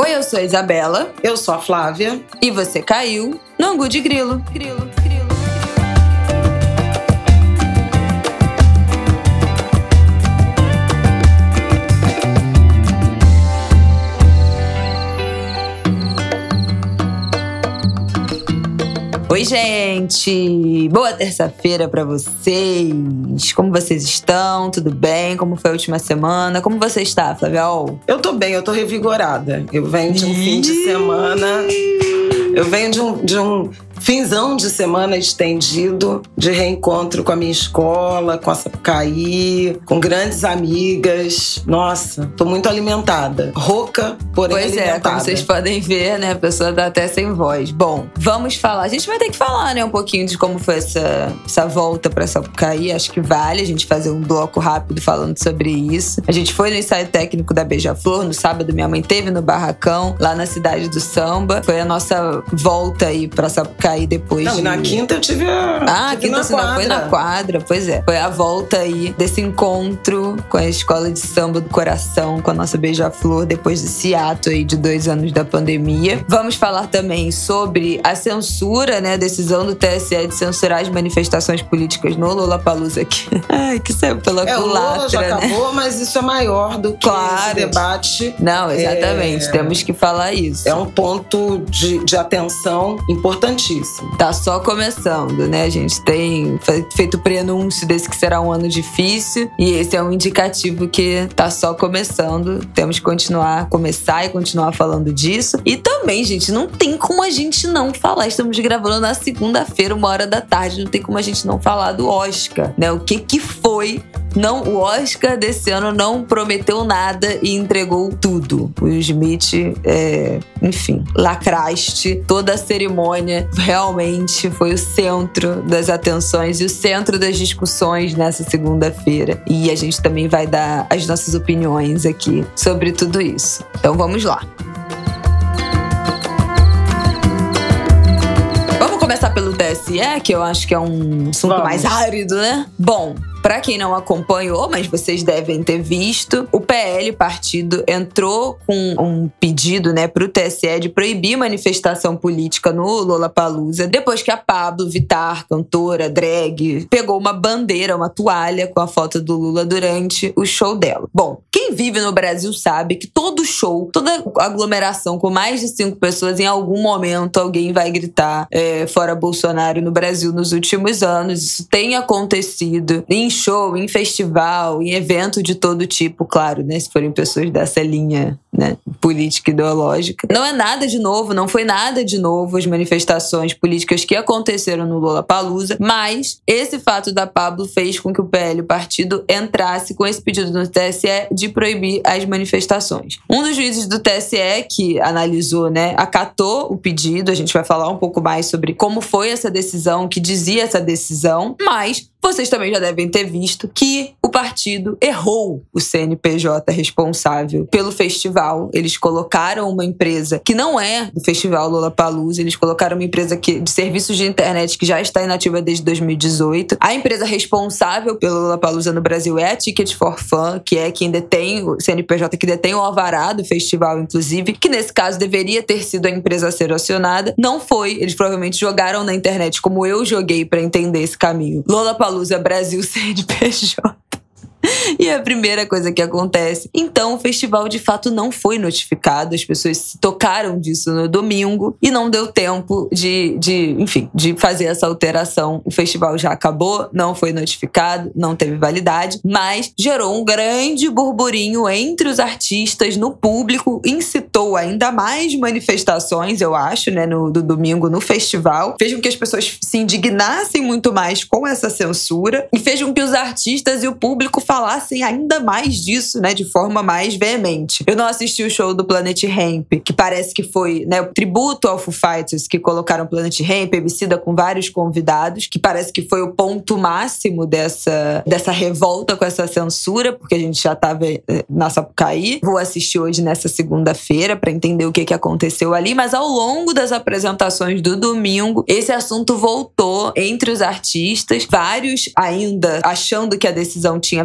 Oi, eu sou a Isabela. Eu sou a Flávia. E você caiu no Angu de Grilo. Grilo. Oi, gente! Boa terça-feira para vocês! Como vocês estão? Tudo bem? Como foi a última semana? Como você está, Flaviol? Eu tô bem, eu tô revigorada. Eu venho de um fim de semana. Eu venho de um, de um Finzão de semana estendido, de reencontro com a minha escola, com a Sapucaí, com grandes amigas. Nossa, tô muito alimentada. Rouca, porém pois alimentada. Pois é, como vocês podem ver, né? A pessoa tá até sem voz. Bom, vamos falar. A gente vai ter que falar, né, um pouquinho de como foi essa, essa volta pra Sapucaí. Acho que vale a gente fazer um bloco rápido falando sobre isso. A gente foi no ensaio técnico da Beija-Flor. No sábado, minha mãe teve no Barracão, lá na cidade do Samba. Foi a nossa volta aí pra Sapucaí aí depois. Não, de... na quinta eu tive a. Ah, tive quinta na foi na quadra, pois é. Foi a volta aí desse encontro com a escola de samba do coração, com a nossa beija-flor, depois desse ato aí de dois anos da pandemia. Vamos falar também sobre a censura, né? A decisão do TSE de censurar as manifestações políticas no Lollapalooza aqui. Ai, que saiu pela é, culatra, o Lula já né? acabou, mas isso é maior do que claro. esse debate. Não, exatamente. É... Temos que falar isso. É um ponto de, de atenção importantíssimo. Tá só começando, né? A gente tem feito prenúncio desse que será um ano difícil e esse é um indicativo que tá só começando. Temos que continuar, começar e continuar falando disso. E também, gente, não tem como a gente não falar. Estamos gravando na segunda-feira, uma hora da tarde, não tem como a gente não falar do Oscar, né? O que que foi não, o Oscar desse ano não prometeu nada e entregou tudo. O Smith, é, enfim, lacraste toda a cerimônia. Realmente foi o centro das atenções e o centro das discussões nessa segunda-feira. E a gente também vai dar as nossas opiniões aqui sobre tudo isso. Então vamos lá. Vamos começar pelo TSE, que eu acho que é um assunto Vamos. mais árido, né? Bom, para quem não acompanhou, mas vocês devem ter visto, o PL partido entrou com um pedido, né, para o TSE de proibir manifestação política no Lollapalooza, depois que a Pablo Vittar, cantora, drag, pegou uma bandeira, uma toalha com a foto do Lula durante o show dela. Bom, quem vive no Brasil sabe que todo show, toda aglomeração com mais de cinco pessoas, em algum momento alguém vai gritar é, fora Bolsonaro no Brasil nos últimos anos. Isso tem acontecido em em show, em festival, em evento de todo tipo, claro, né? Se forem pessoas dessa linha né, política ideológica. Não é nada de novo, não foi nada de novo as manifestações políticas que aconteceram no Lula Palusa, mas esse fato da Pablo fez com que o PL, o partido, entrasse com esse pedido no TSE de proibir as manifestações. Um dos juízes do TSE que analisou, né, acatou o pedido, a gente vai falar um pouco mais sobre como foi essa decisão, que dizia essa decisão, mas vocês também já devem ter visto que o partido errou o CNPJ responsável pelo festival. Eles colocaram uma empresa que não é do Festival Lollapalooza, eles colocaram uma empresa que, de serviços de internet que já está inativa desde 2018. A empresa responsável pelo Lollapalooza no Brasil é a Ticket for Fun, que é quem detém o CNPJ, que detém o alvará do festival, inclusive, que nesse caso deveria ter sido a empresa a ser acionada. Não foi. Eles provavelmente jogaram na internet, como eu joguei para entender esse caminho. Lollapalooza Lollapalooza Brasil CNPJ. E é a primeira coisa que acontece. Então, o festival de fato não foi notificado. As pessoas se tocaram disso no domingo e não deu tempo de, de, enfim, de fazer essa alteração. O festival já acabou, não foi notificado, não teve validade, mas gerou um grande burburinho entre os artistas, no público, incitou ainda mais manifestações, eu acho, né, no do domingo no festival. Fez com que as pessoas se indignassem muito mais com essa censura e fez com que os artistas e o público falassem ainda mais disso, né, de forma mais veemente. Eu não assisti o show do Planet Ramp, que parece que foi, né, o tributo ao Foo Fighters que colocaram Planet Ramp, Emicida com vários convidados, que parece que foi o ponto máximo dessa, dessa revolta com essa censura, porque a gente já estava eh, na Sapucaí. Vou assistir hoje nessa segunda-feira para entender o que, que aconteceu ali, mas ao longo das apresentações do domingo, esse assunto voltou entre os artistas, vários ainda achando que a decisão tinha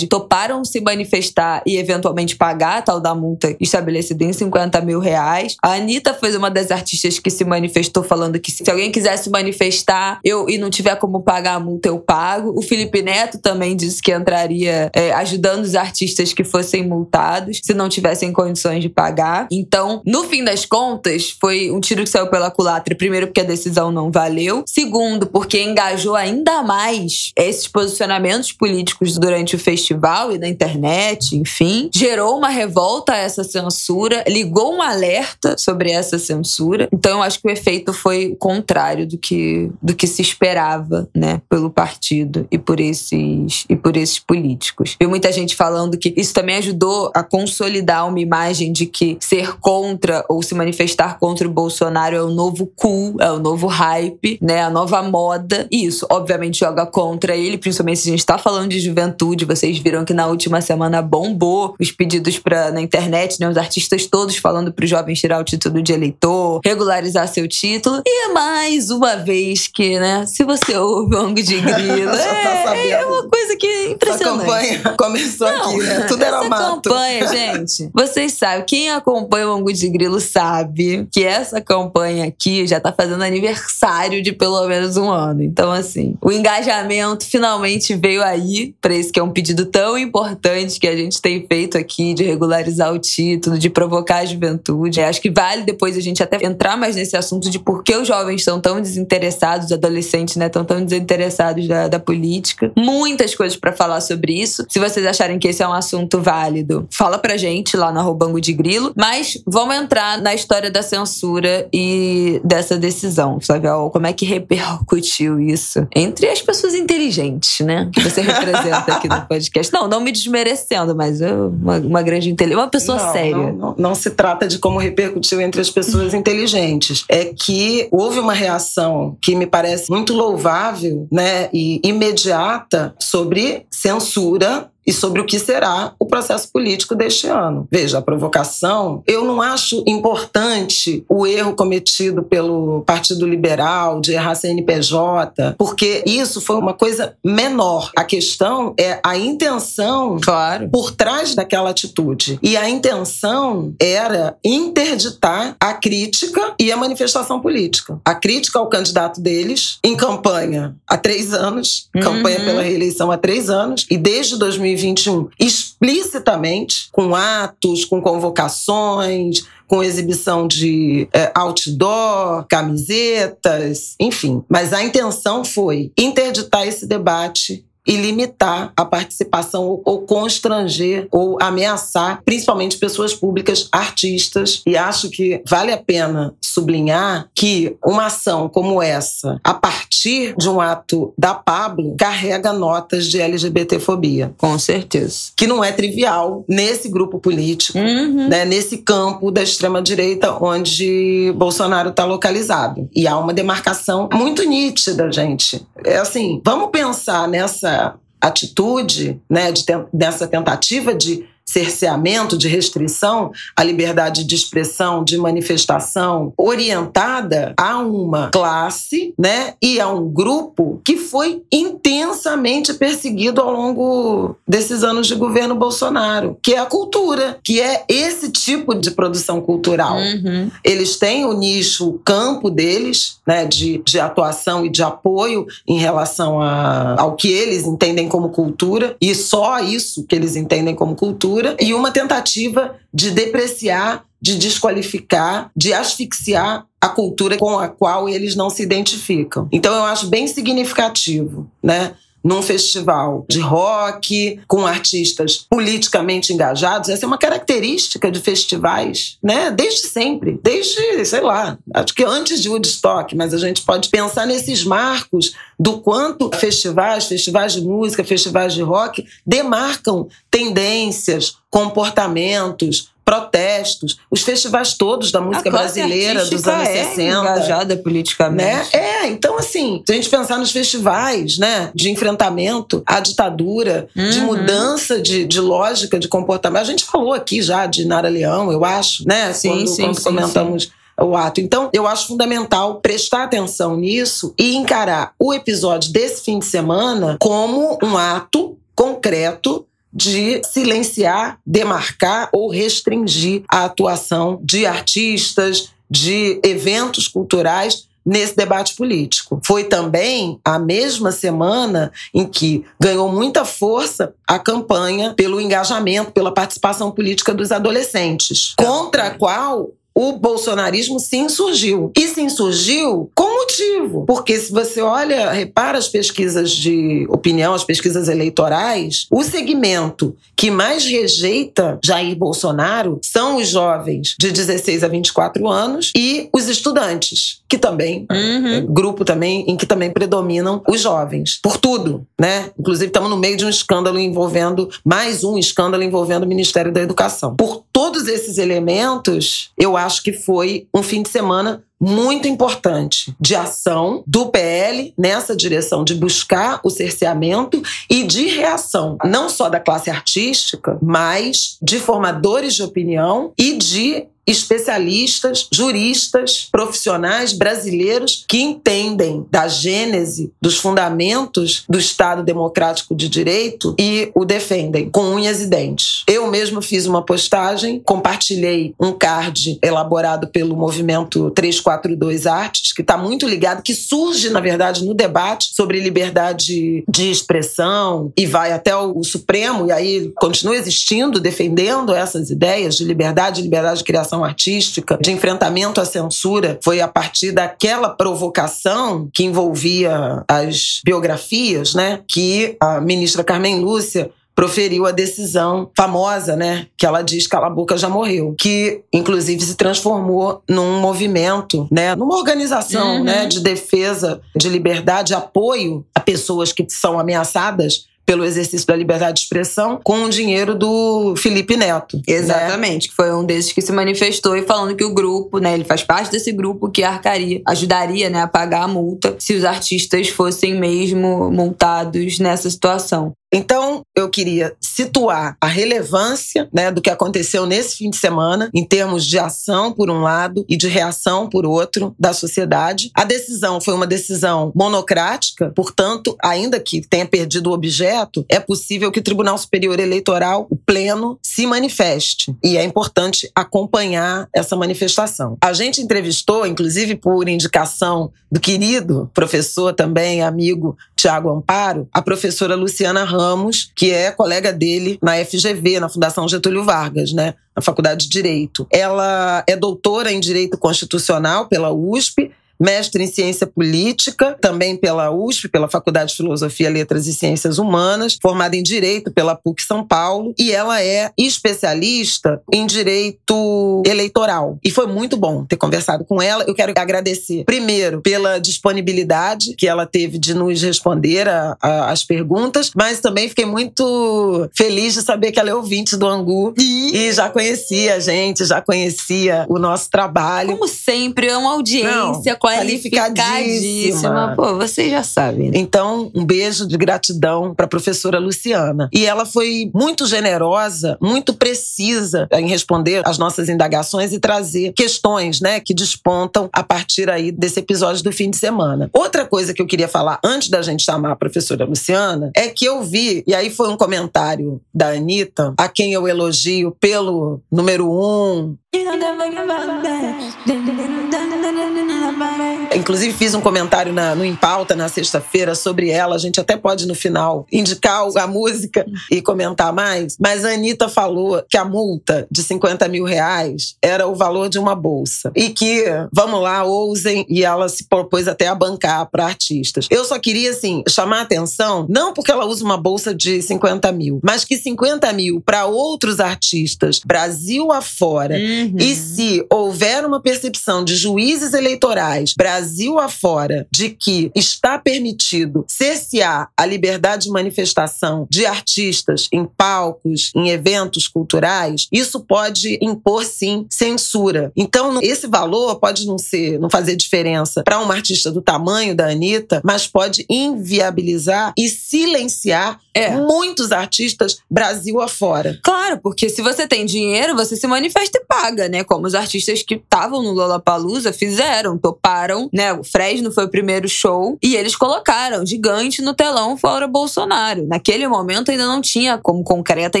toparam se manifestar e eventualmente pagar a tal da multa estabelecida em 50 mil reais. A Anitta foi uma das artistas que se manifestou falando que se alguém quisesse manifestar eu, e não tiver como pagar a multa, eu pago. O Felipe Neto também disse que entraria é, ajudando os artistas que fossem multados se não tivessem condições de pagar. Então, no fim das contas, foi um tiro que saiu pela culatra. Primeiro, porque a decisão não valeu. Segundo, porque engajou ainda mais esses posicionamentos políticos durante o festival e na internet, enfim. Gerou uma revolta a essa censura, ligou um alerta sobre essa censura. Então, eu acho que o efeito foi o contrário do que, do que se esperava, né, pelo partido e por esses, e por esses políticos. Vi muita gente falando que isso também ajudou a consolidar uma imagem de que ser contra ou se manifestar contra o Bolsonaro é o novo cool, é o novo hype, né, a nova moda. E isso, obviamente, joga contra ele, principalmente se a gente está falando de juventude. Vocês viram que na última semana bombou os pedidos pra, na internet, né, os artistas todos falando para os jovens tirar o título de eleitor, regularizar seu título. E é mais uma vez que, né, se você ouve o Ango de Grilo, tá é, é, uma coisa que é impressionante. A campanha começou Não, aqui, né? Tudo era mato. campanha, gente, vocês sabem, quem acompanha o Ango de Grilo sabe que essa campanha aqui já tá fazendo aniversário de pelo menos um ano. Então, assim, o engajamento finalmente veio aí para esse que é um pedido tão importante que a gente tem feito aqui de regularizar o título, de provocar a juventude. Acho que vale depois a gente até entrar mais nesse assunto de por que os jovens estão tão desinteressados, os adolescentes, né, estão tão desinteressados da, da política. Muitas coisas para falar sobre isso. Se vocês acharem que esse é um assunto válido, fala pra gente lá no arrobango de grilo. Mas vamos entrar na história da censura e dessa decisão, Flavio. Como é que repercutiu isso entre as pessoas inteligentes, né? Que você representa aqui no podcast. Não, não me desmerecendo, mas eu, uma, uma grande inteligência. Uma pessoa não, séria. Não, não, não se trata de como repercutiu entre as pessoas inteligentes. É que houve uma reação que me parece muito louvável, né? E imediata sobre censura e sobre o que será o processo político deste ano. Veja, a provocação, eu não acho importante o erro cometido pelo Partido Liberal de errar CNPJ, porque isso foi uma coisa menor. A questão é a intenção claro. por trás daquela atitude. E a intenção era interditar a crítica e a manifestação política. A crítica ao candidato deles em campanha há três anos, uhum. campanha pela reeleição há três anos, e desde 2020 2021 explicitamente, com atos, com convocações, com exibição de é, outdoor, camisetas, enfim. Mas a intenção foi interditar esse debate e limitar a participação ou constranger ou ameaçar, principalmente pessoas públicas, artistas. E acho que vale a pena sublinhar que uma ação como essa, a partir de um ato da Pablo, carrega notas de LGBTfobia. Com certeza. Que não é trivial nesse grupo político, uhum. né, nesse campo da extrema-direita onde Bolsonaro está localizado. E há uma demarcação muito nítida, gente. É assim, vamos pensar nessa atitude, né, de, dessa tentativa de cerceamento, de restrição à liberdade de expressão, de manifestação, orientada a uma classe, né, e a um grupo que foi intensamente perseguido ao longo desses anos de governo Bolsonaro, que é a cultura, que é esse tipo de produção cultural. Uhum. Eles têm o nicho, o campo deles, né, de, de atuação e de apoio em relação a, ao que eles entendem como cultura, e só isso que eles entendem como cultura e uma tentativa de depreciar, de desqualificar, de asfixiar a cultura com a qual eles não se identificam. Então eu acho bem significativo, né? Num festival de rock, com artistas politicamente engajados. Essa é uma característica de festivais, né? Desde sempre, desde, sei lá, acho que antes de Woodstock, mas a gente pode pensar nesses marcos do quanto festivais, festivais de música, festivais de rock demarcam tendências, comportamentos, protestos, os festivais todos da música brasileira dos anos é 60. engajada politicamente. Né? É, então assim, se a gente pensar nos festivais, né, de enfrentamento à ditadura, uhum. de mudança de, de lógica de comportamento. A gente falou aqui já de Nara Leão, eu acho, né, sim, quando, sim, quando sim, comentamos sim o ato. Então, eu acho fundamental prestar atenção nisso e encarar o episódio desse fim de semana como um ato concreto de silenciar, demarcar ou restringir a atuação de artistas, de eventos culturais nesse debate político. Foi também a mesma semana em que ganhou muita força a campanha pelo engajamento, pela participação política dos adolescentes, contra a qual o bolsonarismo se insurgiu. E se insurgiu com motivo. Porque se você olha, repara as pesquisas de opinião, as pesquisas eleitorais, o segmento que mais rejeita Jair Bolsonaro são os jovens de 16 a 24 anos e os estudantes, que também, uhum. é, grupo também, em que também predominam os jovens. Por tudo, né? Inclusive, estamos no meio de um escândalo envolvendo, mais um escândalo envolvendo o Ministério da Educação. Por todos esses elementos, eu acho acho que foi um fim de semana muito importante de ação do PL nessa direção de buscar o cerceamento e de reação, não só da classe artística, mas de formadores de opinião e de especialistas, juristas, profissionais brasileiros que entendem da gênese, dos fundamentos do Estado democrático de direito e o defendem com unhas e dentes. Eu mesmo fiz uma postagem, compartilhei um card elaborado pelo movimento 342 Artes, que está muito ligado, que surge, na verdade, no debate sobre liberdade de expressão e vai até o Supremo, e aí continua existindo, defendendo essas ideias de liberdade, liberdade de criação artística, de enfrentamento à censura, foi a partir daquela provocação que envolvia as biografias, né, que a ministra Carmen Lúcia proferiu a decisão famosa, né, que ela diz que a boca já morreu, que inclusive se transformou num movimento, né, numa organização, uhum. né, de defesa de liberdade, apoio a pessoas que são ameaçadas pelo exercício da liberdade de expressão com o dinheiro do Felipe Neto. Né? Exatamente, né? que foi um desses que se manifestou e falando que o grupo, né, ele faz parte desse grupo que arcaria, ajudaria, né, a pagar a multa se os artistas fossem mesmo multados nessa situação. Então, eu queria situar a relevância né, do que aconteceu nesse fim de semana, em termos de ação, por um lado, e de reação, por outro, da sociedade. A decisão foi uma decisão monocrática, portanto, ainda que tenha perdido o objeto, é possível que o Tribunal Superior Eleitoral, o Pleno, se manifeste. E é importante acompanhar essa manifestação. A gente entrevistou, inclusive por indicação do querido professor também, amigo Tiago Amparo, a professora Luciana Ramos, que é colega dele na FGV, na Fundação Getúlio Vargas, né? Na Faculdade de Direito. Ela é doutora em Direito Constitucional pela USP mestre em ciência política, também pela USP, pela Faculdade de Filosofia, Letras e Ciências Humanas, formada em Direito pela PUC São Paulo, e ela é especialista em direito eleitoral. E foi muito bom ter conversado com ela. Eu quero agradecer, primeiro, pela disponibilidade que ela teve de nos responder às perguntas, mas também fiquei muito feliz de saber que ela é ouvinte do Angu e, e já conhecia a gente, já conhecia o nosso trabalho. Como sempre, é uma audiência Não, qualificadíssima. Pô, vocês já sabem. Né? Então, um beijo de gratidão para a professora Luciana. E ela foi muito generosa, muito precisa em responder às nossas indagações e trazer questões, né, que despontam a partir aí desse episódio do fim de semana. Outra coisa que eu queria falar antes da gente chamar a professora Luciana é que eu vi, e aí foi um comentário da Anitta, a quem eu elogio pelo número um. Inclusive, fiz um comentário na, no Impauta na sexta-feira sobre ela. A gente até pode, no final, indicar a música e comentar mais. Mas a Anitta falou que a multa de 50 mil reais era o valor de uma bolsa. E que, vamos lá, ousem. E ela se propôs até a bancar para artistas. Eu só queria, assim, chamar a atenção, não porque ela usa uma bolsa de 50 mil, mas que 50 mil para outros artistas, Brasil afora, uhum. e se houver uma percepção de juízes eleitorais, Brasil afora, de que está permitido cercear a liberdade de manifestação de artistas em palcos, em eventos culturais, isso pode impor sim censura. Então, esse valor pode não ser, não fazer diferença para uma artista do tamanho da Anitta, mas pode inviabilizar e silenciar é. muitos artistas Brasil afora. Claro, porque se você tem dinheiro, você se manifesta e paga, né? Como os artistas que estavam no Lollapalooza fizeram, toparam colocaram, né? O Fresno foi o primeiro show e eles colocaram gigante no telão fora Bolsonaro. Naquele momento ainda não tinha como concreta a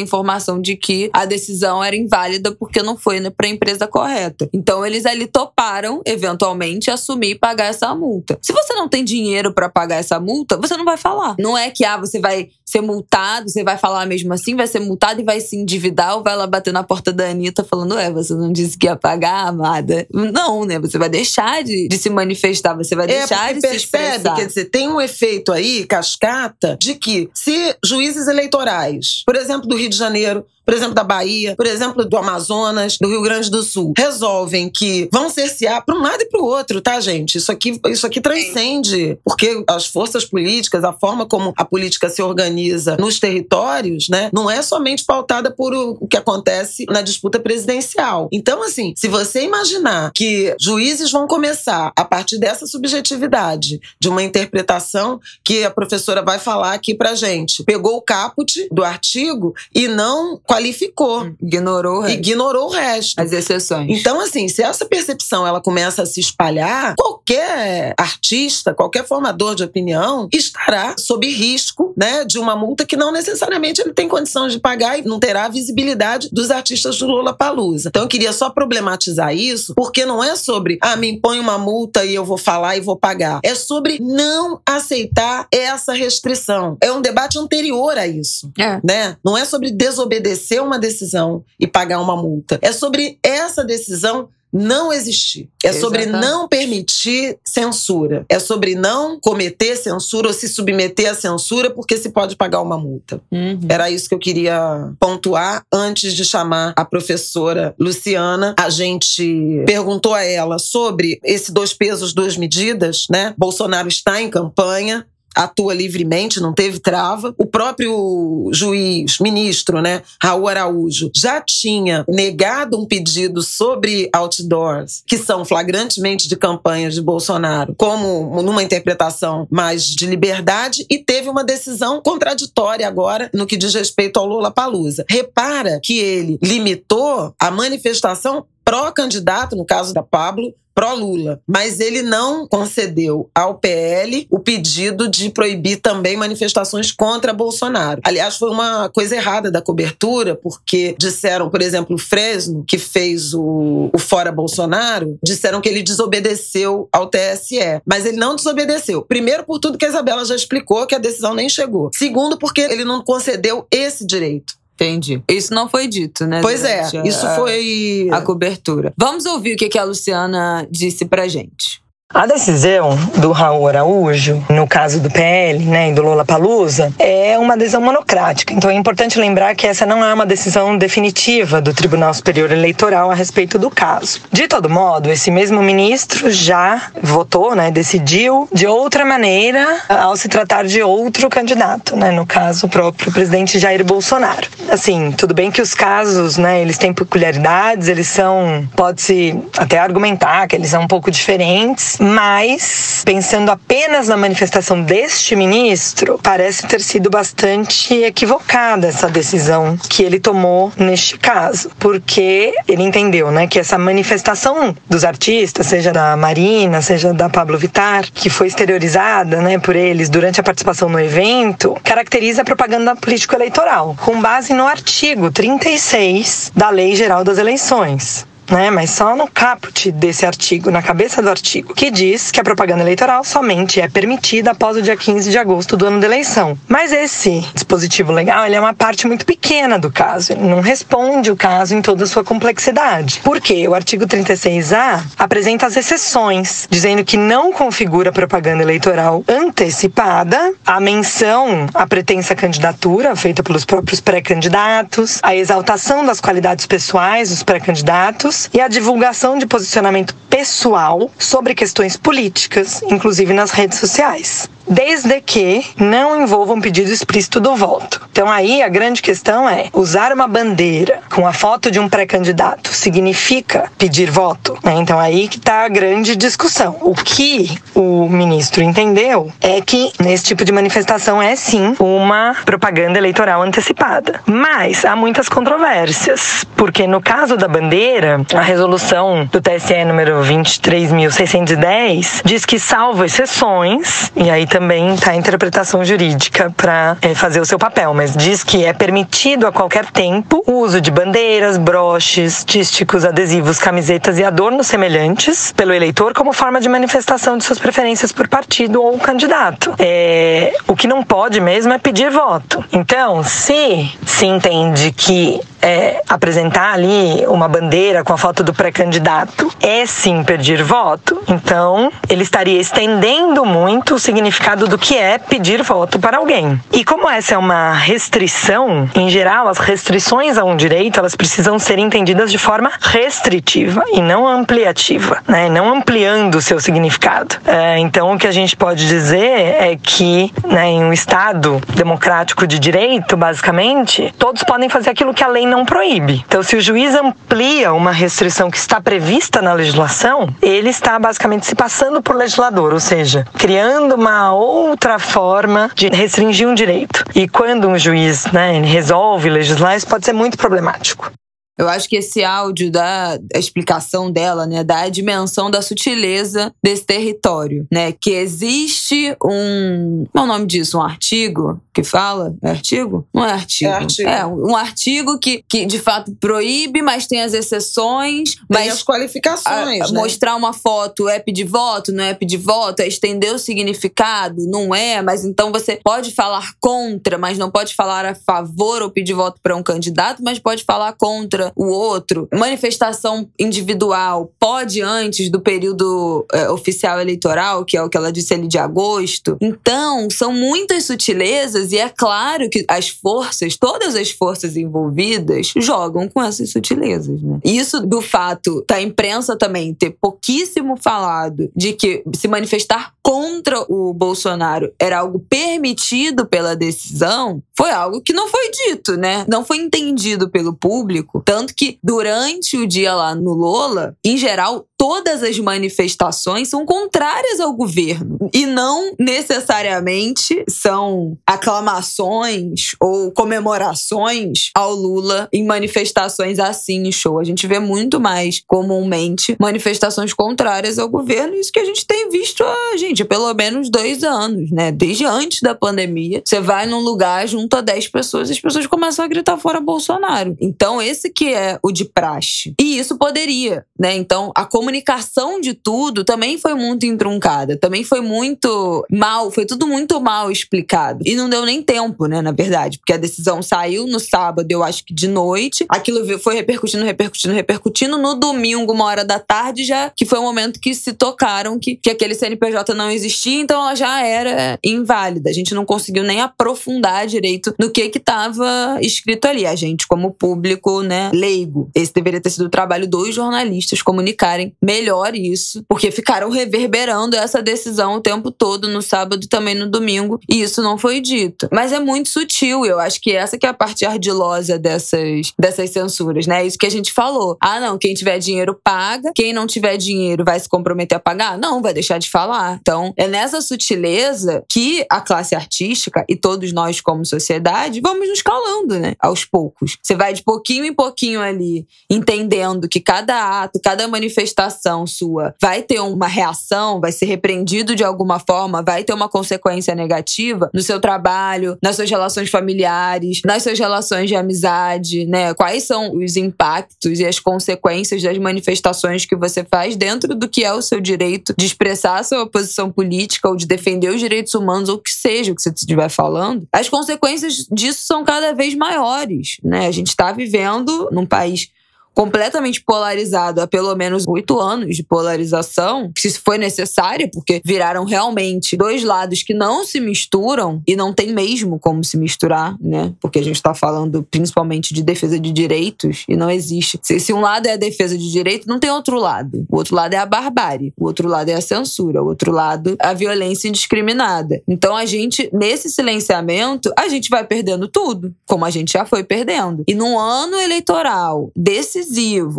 informação de que a decisão era inválida porque não foi para a empresa correta. Então eles ali toparam eventualmente assumir e pagar essa multa. Se você não tem dinheiro para pagar essa multa, você não vai falar. Não é que ah, você vai ser multado, você vai falar mesmo assim, vai ser multado e vai se endividar ou vai lá bater na porta da Anitta falando, é, você não disse que ia pagar, amada. Não, né? Você vai deixar de, de se manifestar, você vai é, deixar de percebe, se expressar. Quer dizer, tem um efeito aí, cascata, de que se juízes eleitorais, por exemplo, do Rio de Janeiro, por exemplo, da Bahia, por exemplo, do Amazonas, do Rio Grande do Sul, resolvem que vão cercear para um lado e para o outro, tá, gente? Isso aqui, isso aqui transcende, porque as forças políticas, a forma como a política se organiza nos territórios, né, não é somente pautada por o que acontece na disputa presidencial. Então, assim, se você imaginar que juízes vão começar a partir dessa subjetividade de uma interpretação que a professora vai falar aqui pra gente, pegou o caput do artigo e não qualificou. Ignorou o resto. Ignorou o resto. As exceções. Então, assim, se essa percepção ela começa a se espalhar, qualquer artista, qualquer formador de opinião estará sob risco, né, de uma multa que não necessariamente ele tem condição de pagar e não terá a visibilidade dos artistas do Lula Palusa. Então, eu queria só problematizar isso, porque não é sobre, ah, me impõe uma multa e eu vou falar e vou pagar. É sobre não aceitar essa restrição. É um debate anterior a isso, é. né? Não é sobre desobedecer obedecer uma decisão e pagar uma multa. É sobre essa decisão não existir. É sobre não permitir censura. É sobre não cometer censura ou se submeter à censura porque se pode pagar uma multa. Uhum. Era isso que eu queria pontuar antes de chamar a professora Luciana. A gente perguntou a ela sobre esse dois pesos, duas medidas, né? Bolsonaro está em campanha, atua livremente, não teve trava. O próprio juiz, ministro, né, Raul Araújo, já tinha negado um pedido sobre outdoors, que são flagrantemente de campanhas de Bolsonaro, como numa interpretação mais de liberdade, e teve uma decisão contraditória agora no que diz respeito ao Lula Palusa. Repara que ele limitou a manifestação pró-candidato, no caso da Pablo, pró-Lula, mas ele não concedeu ao PL o pedido de proibir também manifestações contra Bolsonaro. Aliás, foi uma coisa errada da cobertura, porque disseram, por exemplo, o Fresno, que fez o, o Fora Bolsonaro, disseram que ele desobedeceu ao TSE. Mas ele não desobedeceu. Primeiro, por tudo que a Isabela já explicou, que a decisão nem chegou. Segundo, porque ele não concedeu esse direito. Entendi. Isso não foi dito, né? Pois é, isso a, foi. A cobertura. Vamos ouvir o que a Luciana disse pra gente. A decisão do Raul Araújo, no caso do PL, né, e do Lula Palusa, é uma decisão monocrática. Então é importante lembrar que essa não é uma decisão definitiva do Tribunal Superior Eleitoral a respeito do caso. De todo modo, esse mesmo ministro já votou, né, decidiu de outra maneira ao se tratar de outro candidato, né, no caso o próprio presidente Jair Bolsonaro. Assim, tudo bem que os casos, né, eles têm peculiaridades, eles são, pode-se até argumentar que eles são um pouco diferentes, mas pensando apenas na manifestação deste ministro, parece ter sido bastante equivocada essa decisão que ele tomou neste caso, porque ele entendeu, né, que essa manifestação dos artistas, seja da Marina, seja da Pablo Vittar, que foi exteriorizada, né, por eles durante a participação no evento, caracteriza a propaganda político-eleitoral, com base no artigo 36 da Lei Geral das Eleições né? Mas só no caput desse artigo, na cabeça do artigo, que diz que a propaganda eleitoral somente é permitida após o dia 15 de agosto do ano da eleição. Mas esse dispositivo legal, ele é uma parte muito pequena do caso, ele não responde o caso em toda a sua complexidade. Por quê? O artigo 36A apresenta as exceções, dizendo que não configura propaganda eleitoral antecipada, a menção à pretensa candidatura feita pelos próprios pré-candidatos, a exaltação das qualidades pessoais dos pré-candidatos e a divulgação de posicionamento pessoal sobre questões políticas, inclusive nas redes sociais. Desde que não envolva um pedido explícito do voto. Então aí a grande questão é: usar uma bandeira com a foto de um pré-candidato significa pedir voto? Né? Então aí que está a grande discussão. O que o ministro entendeu é que nesse tipo de manifestação é sim uma propaganda eleitoral antecipada. Mas há muitas controvérsias, porque no caso da bandeira, a resolução do TSE número 23.610 diz que, salvo exceções, e aí também está a interpretação jurídica para é, fazer o seu papel, mas diz que é permitido a qualquer tempo o uso de bandeiras, broches, tísticos, adesivos, camisetas e adornos semelhantes pelo eleitor como forma de manifestação de suas preferências por partido ou candidato. É, o que não pode mesmo é pedir voto. Então, se se entende que é, apresentar ali uma bandeira com a foto do pré-candidato é sim pedir voto, então ele estaria estendendo muito o significado do que é pedir voto para alguém. E como essa é uma restrição, em geral, as restrições a um direito elas precisam ser entendidas de forma restritiva e não ampliativa, né? não ampliando o seu significado. É, então, o que a gente pode dizer é que né, em um Estado democrático de direito, basicamente, todos podem fazer aquilo que a lei não proíbe. Então, se o juiz amplia uma restrição que está prevista na legislação, ele está basicamente se passando por legislador, ou seja, criando uma outra forma de restringir um direito. E quando um juiz né, resolve legislar, isso pode ser muito problemático. Eu acho que esse áudio dá a explicação dela, né, dá a dimensão da sutileza desse território, né, que existe um, qual é o nome disso, um artigo que fala, é artigo? Não é artigo. É, artigo. é um artigo que, que de fato proíbe, mas tem as exceções, tem mas as qualificações, a, né? mostrar uma foto é pedir voto, não é pedir voto, é estender o significado, não é, mas então você pode falar contra, mas não pode falar a favor ou pedir voto para um candidato, mas pode falar contra o outro. Manifestação individual pode antes do período é, oficial eleitoral, que é o que ela disse ali de agosto. Então, são muitas sutilezas e é claro que as forças, todas as forças envolvidas, jogam com essas sutilezas, né? Isso do fato da imprensa também ter pouquíssimo falado de que se manifestar contra o Bolsonaro era algo permitido pela decisão, foi algo que não foi dito, né? Não foi entendido pelo público. Tanto que durante o dia lá no Lola, em geral, todas as manifestações são contrárias ao governo e não necessariamente são aclamações ou comemorações ao Lula em manifestações assim em show. A gente vê muito mais comumente manifestações contrárias ao governo, isso que a gente tem visto há, gente, pelo menos dois anos, né? Desde antes da pandemia, você vai num lugar junto a 10 pessoas as pessoas começam a gritar fora Bolsonaro. Então, esse que é o de praxe. E isso poderia, né? Então, a comunicação comunicação de tudo também foi muito entruncada, também foi muito mal, foi tudo muito mal explicado. E não deu nem tempo, né, na verdade, porque a decisão saiu no sábado, eu acho que de noite, aquilo foi repercutindo, repercutindo, repercutindo. No domingo, uma hora da tarde, já que foi o momento que se tocaram que, que aquele CNPJ não existia, então ela já era inválida. A gente não conseguiu nem aprofundar direito no que que estava escrito ali. A gente, como público, né, leigo. Esse deveria ter sido o trabalho dos jornalistas comunicarem melhor isso, porque ficaram reverberando essa decisão o tempo todo, no sábado e também no domingo, e isso não foi dito. Mas é muito sutil, eu acho que essa que é a parte ardilosa dessas, dessas censuras, né? Isso que a gente falou. Ah, não, quem tiver dinheiro paga, quem não tiver dinheiro vai se comprometer a pagar? Não, vai deixar de falar. Então, é nessa sutileza que a classe artística e todos nós como sociedade vamos nos calando, né? Aos poucos. Você vai de pouquinho em pouquinho ali, entendendo que cada ato, cada manifestação ação sua vai ter uma reação, vai ser repreendido de alguma forma, vai ter uma consequência negativa no seu trabalho, nas suas relações familiares, nas suas relações de amizade, né? Quais são os impactos e as consequências das manifestações que você faz dentro do que é o seu direito de expressar a sua posição política ou de defender os direitos humanos ou o que seja que você estiver falando. As consequências disso são cada vez maiores, né? A gente está vivendo num país completamente polarizado há pelo menos oito anos de polarização, se foi necessária, porque viraram realmente dois lados que não se misturam e não tem mesmo como se misturar, né? Porque a gente está falando principalmente de defesa de direitos e não existe. Se, se um lado é a defesa de direito, não tem outro lado. O outro lado é a barbárie, o outro lado é a censura, o outro lado é a violência indiscriminada. Então a gente, nesse silenciamento, a gente vai perdendo tudo, como a gente já foi perdendo. E num ano eleitoral decisivo,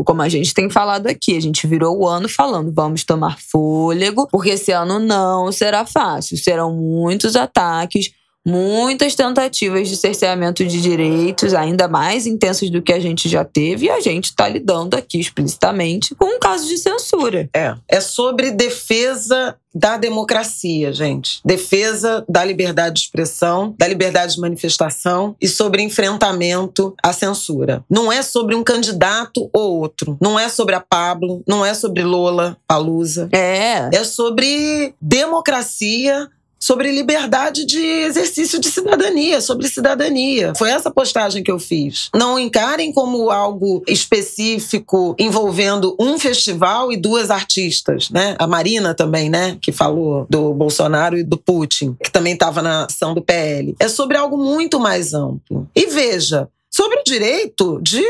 como a gente tem falado aqui, a gente virou o ano falando, vamos tomar fôlego, porque esse ano não será fácil. Serão muitos ataques, muitas tentativas de cerceamento de direitos, ainda mais intensos do que a gente já teve, e a gente está lidando aqui explicitamente com um caso de censura. É. É sobre defesa da democracia, gente. Defesa da liberdade de expressão, da liberdade de manifestação e sobre enfrentamento à censura. Não é sobre um candidato ou outro. Não é sobre a Pablo, não é sobre Lola Palusa. É. É sobre democracia sobre liberdade de exercício de cidadania, sobre cidadania. Foi essa postagem que eu fiz. Não encarem como algo específico envolvendo um festival e duas artistas, né? A Marina também, né, que falou do Bolsonaro e do Putin, que também estava na ação do PL. É sobre algo muito mais amplo. E veja, sobre o direito de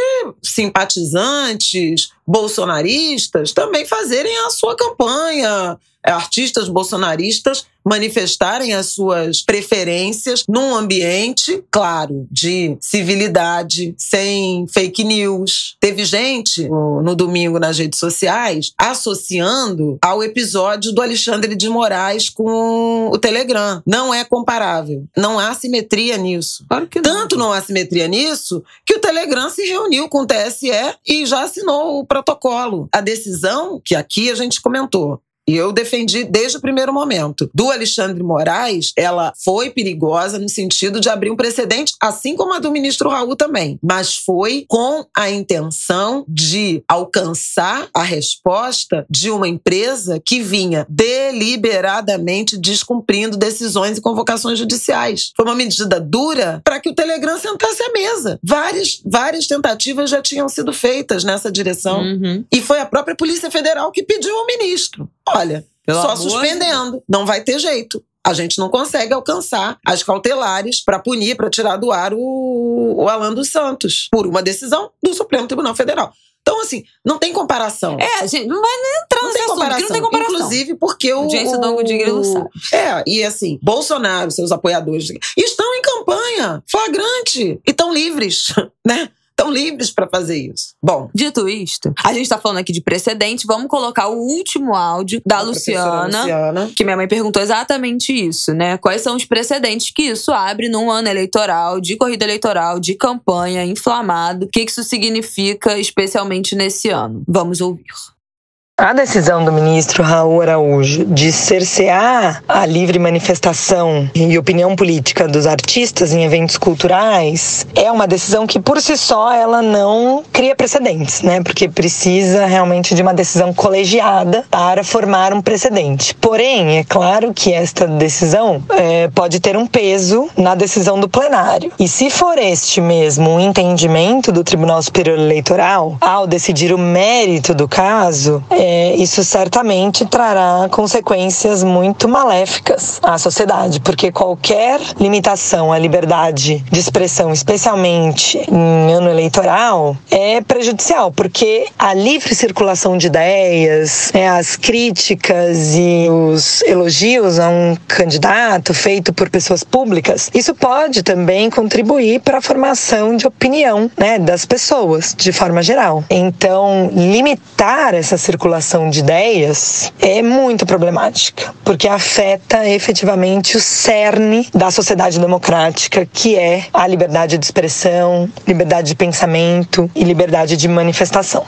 simpatizantes bolsonaristas também fazerem a sua campanha, artistas bolsonaristas manifestarem as suas preferências num ambiente, claro, de civilidade, sem fake news. Teve gente no, no domingo nas redes sociais associando ao episódio do Alexandre de Moraes com o Telegram. Não é comparável. Não há simetria nisso. Claro que não. Tanto não há simetria nisso que o Telegram se reuniu com o TSE e já assinou o protocolo. A decisão que aqui a gente comentou e eu defendi desde o primeiro momento. Do Alexandre Moraes, ela foi perigosa no sentido de abrir um precedente, assim como a do ministro Raul também. Mas foi com a intenção de alcançar a resposta de uma empresa que vinha deliberadamente descumprindo decisões e convocações judiciais. Foi uma medida dura para que o Telegram sentasse à mesa. Várias, várias tentativas já tinham sido feitas nessa direção. Uhum. E foi a própria Polícia Federal que pediu ao ministro olha, Pelo só amor de suspendendo. Não vai ter jeito. A gente não consegue alcançar as cautelares para punir, para tirar do ar o, o Alan dos Santos, por uma decisão do Supremo Tribunal Federal. Então, assim, não tem comparação. É, gente não vai nem entrar Não tem assunto, comparação. não tem comparação. Inclusive porque o. Audiência do Ango de Grilo sabe. É, e assim, Bolsonaro, seus apoiadores, estão em campanha flagrante e estão livres, né? Estão livres para fazer isso. Bom, Dito isto, a gente tá falando aqui de precedente, vamos colocar o último áudio da Luciana. Luciana. Que minha mãe perguntou exatamente isso, né? Quais são os precedentes que isso abre num ano eleitoral, de corrida eleitoral, de campanha, inflamado? O que isso significa, especialmente nesse ano? Vamos ouvir. A decisão do ministro Raul Araújo de cercear a livre manifestação e opinião política dos artistas em eventos culturais é uma decisão que por si só ela não cria precedentes, né? Porque precisa realmente de uma decisão colegiada para formar um precedente. Porém, é claro que esta decisão é, pode ter um peso na decisão do plenário. E se for este mesmo um entendimento do Tribunal Superior Eleitoral ao decidir o mérito do caso, é, isso certamente trará consequências muito maléficas à sociedade, porque qualquer limitação à liberdade de expressão, especialmente em ano eleitoral, é prejudicial, porque a livre circulação de ideias, né, as críticas e os elogios a um candidato feito por pessoas públicas, isso pode também contribuir para a formação de opinião né, das pessoas, de forma geral. Então, limitar essa circulação de ideias é muito problemática, porque afeta efetivamente o cerne da sociedade democrática, que é a liberdade de expressão, liberdade de pensamento e liberdade de manifestação.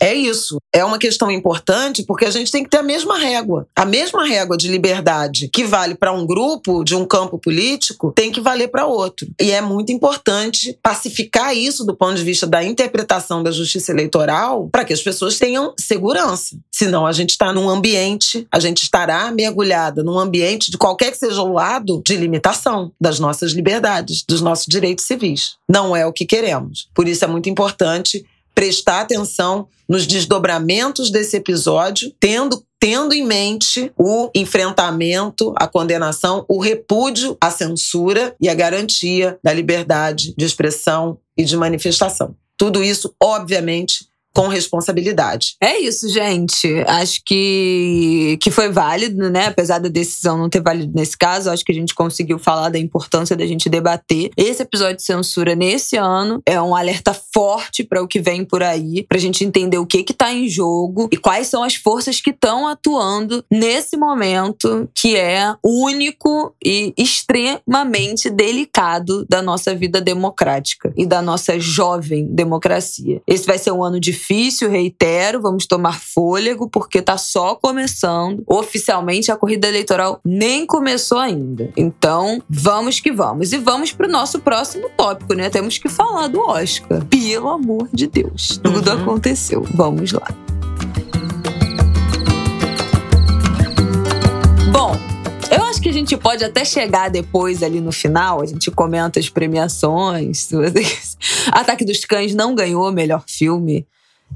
É isso. É uma questão importante porque a gente tem que ter a mesma régua. A mesma régua de liberdade que vale para um grupo de um campo político tem que valer para outro. E é muito importante pacificar isso do ponto de vista da interpretação da justiça eleitoral para que as pessoas tenham segurança. Senão a gente está num ambiente, a gente estará mergulhada num ambiente de qualquer que seja o lado de limitação das nossas liberdades, dos nossos direitos civis. Não é o que queremos. Por isso é muito importante prestar atenção nos desdobramentos desse episódio, tendo tendo em mente o enfrentamento, a condenação, o repúdio à censura e a garantia da liberdade de expressão e de manifestação. Tudo isso, obviamente, com responsabilidade. É isso, gente. Acho que, que foi válido, né? Apesar da decisão não ter válido nesse caso, acho que a gente conseguiu falar da importância da gente debater. Esse episódio de censura nesse ano é um alerta forte para o que vem por aí, pra gente entender o que que tá em jogo e quais são as forças que estão atuando nesse momento que é único e extremamente delicado da nossa vida democrática e da nossa jovem democracia. Esse vai ser um ano difícil difícil, reitero, vamos tomar fôlego, porque tá só começando. Oficialmente, a corrida eleitoral nem começou ainda. Então, vamos que vamos. E vamos pro nosso próximo tópico, né? Temos que falar do Oscar. Pelo amor de Deus. Tudo uhum. aconteceu. Vamos lá. Bom, eu acho que a gente pode até chegar depois ali no final, a gente comenta as premiações. Ataque dos Cães não ganhou o melhor filme.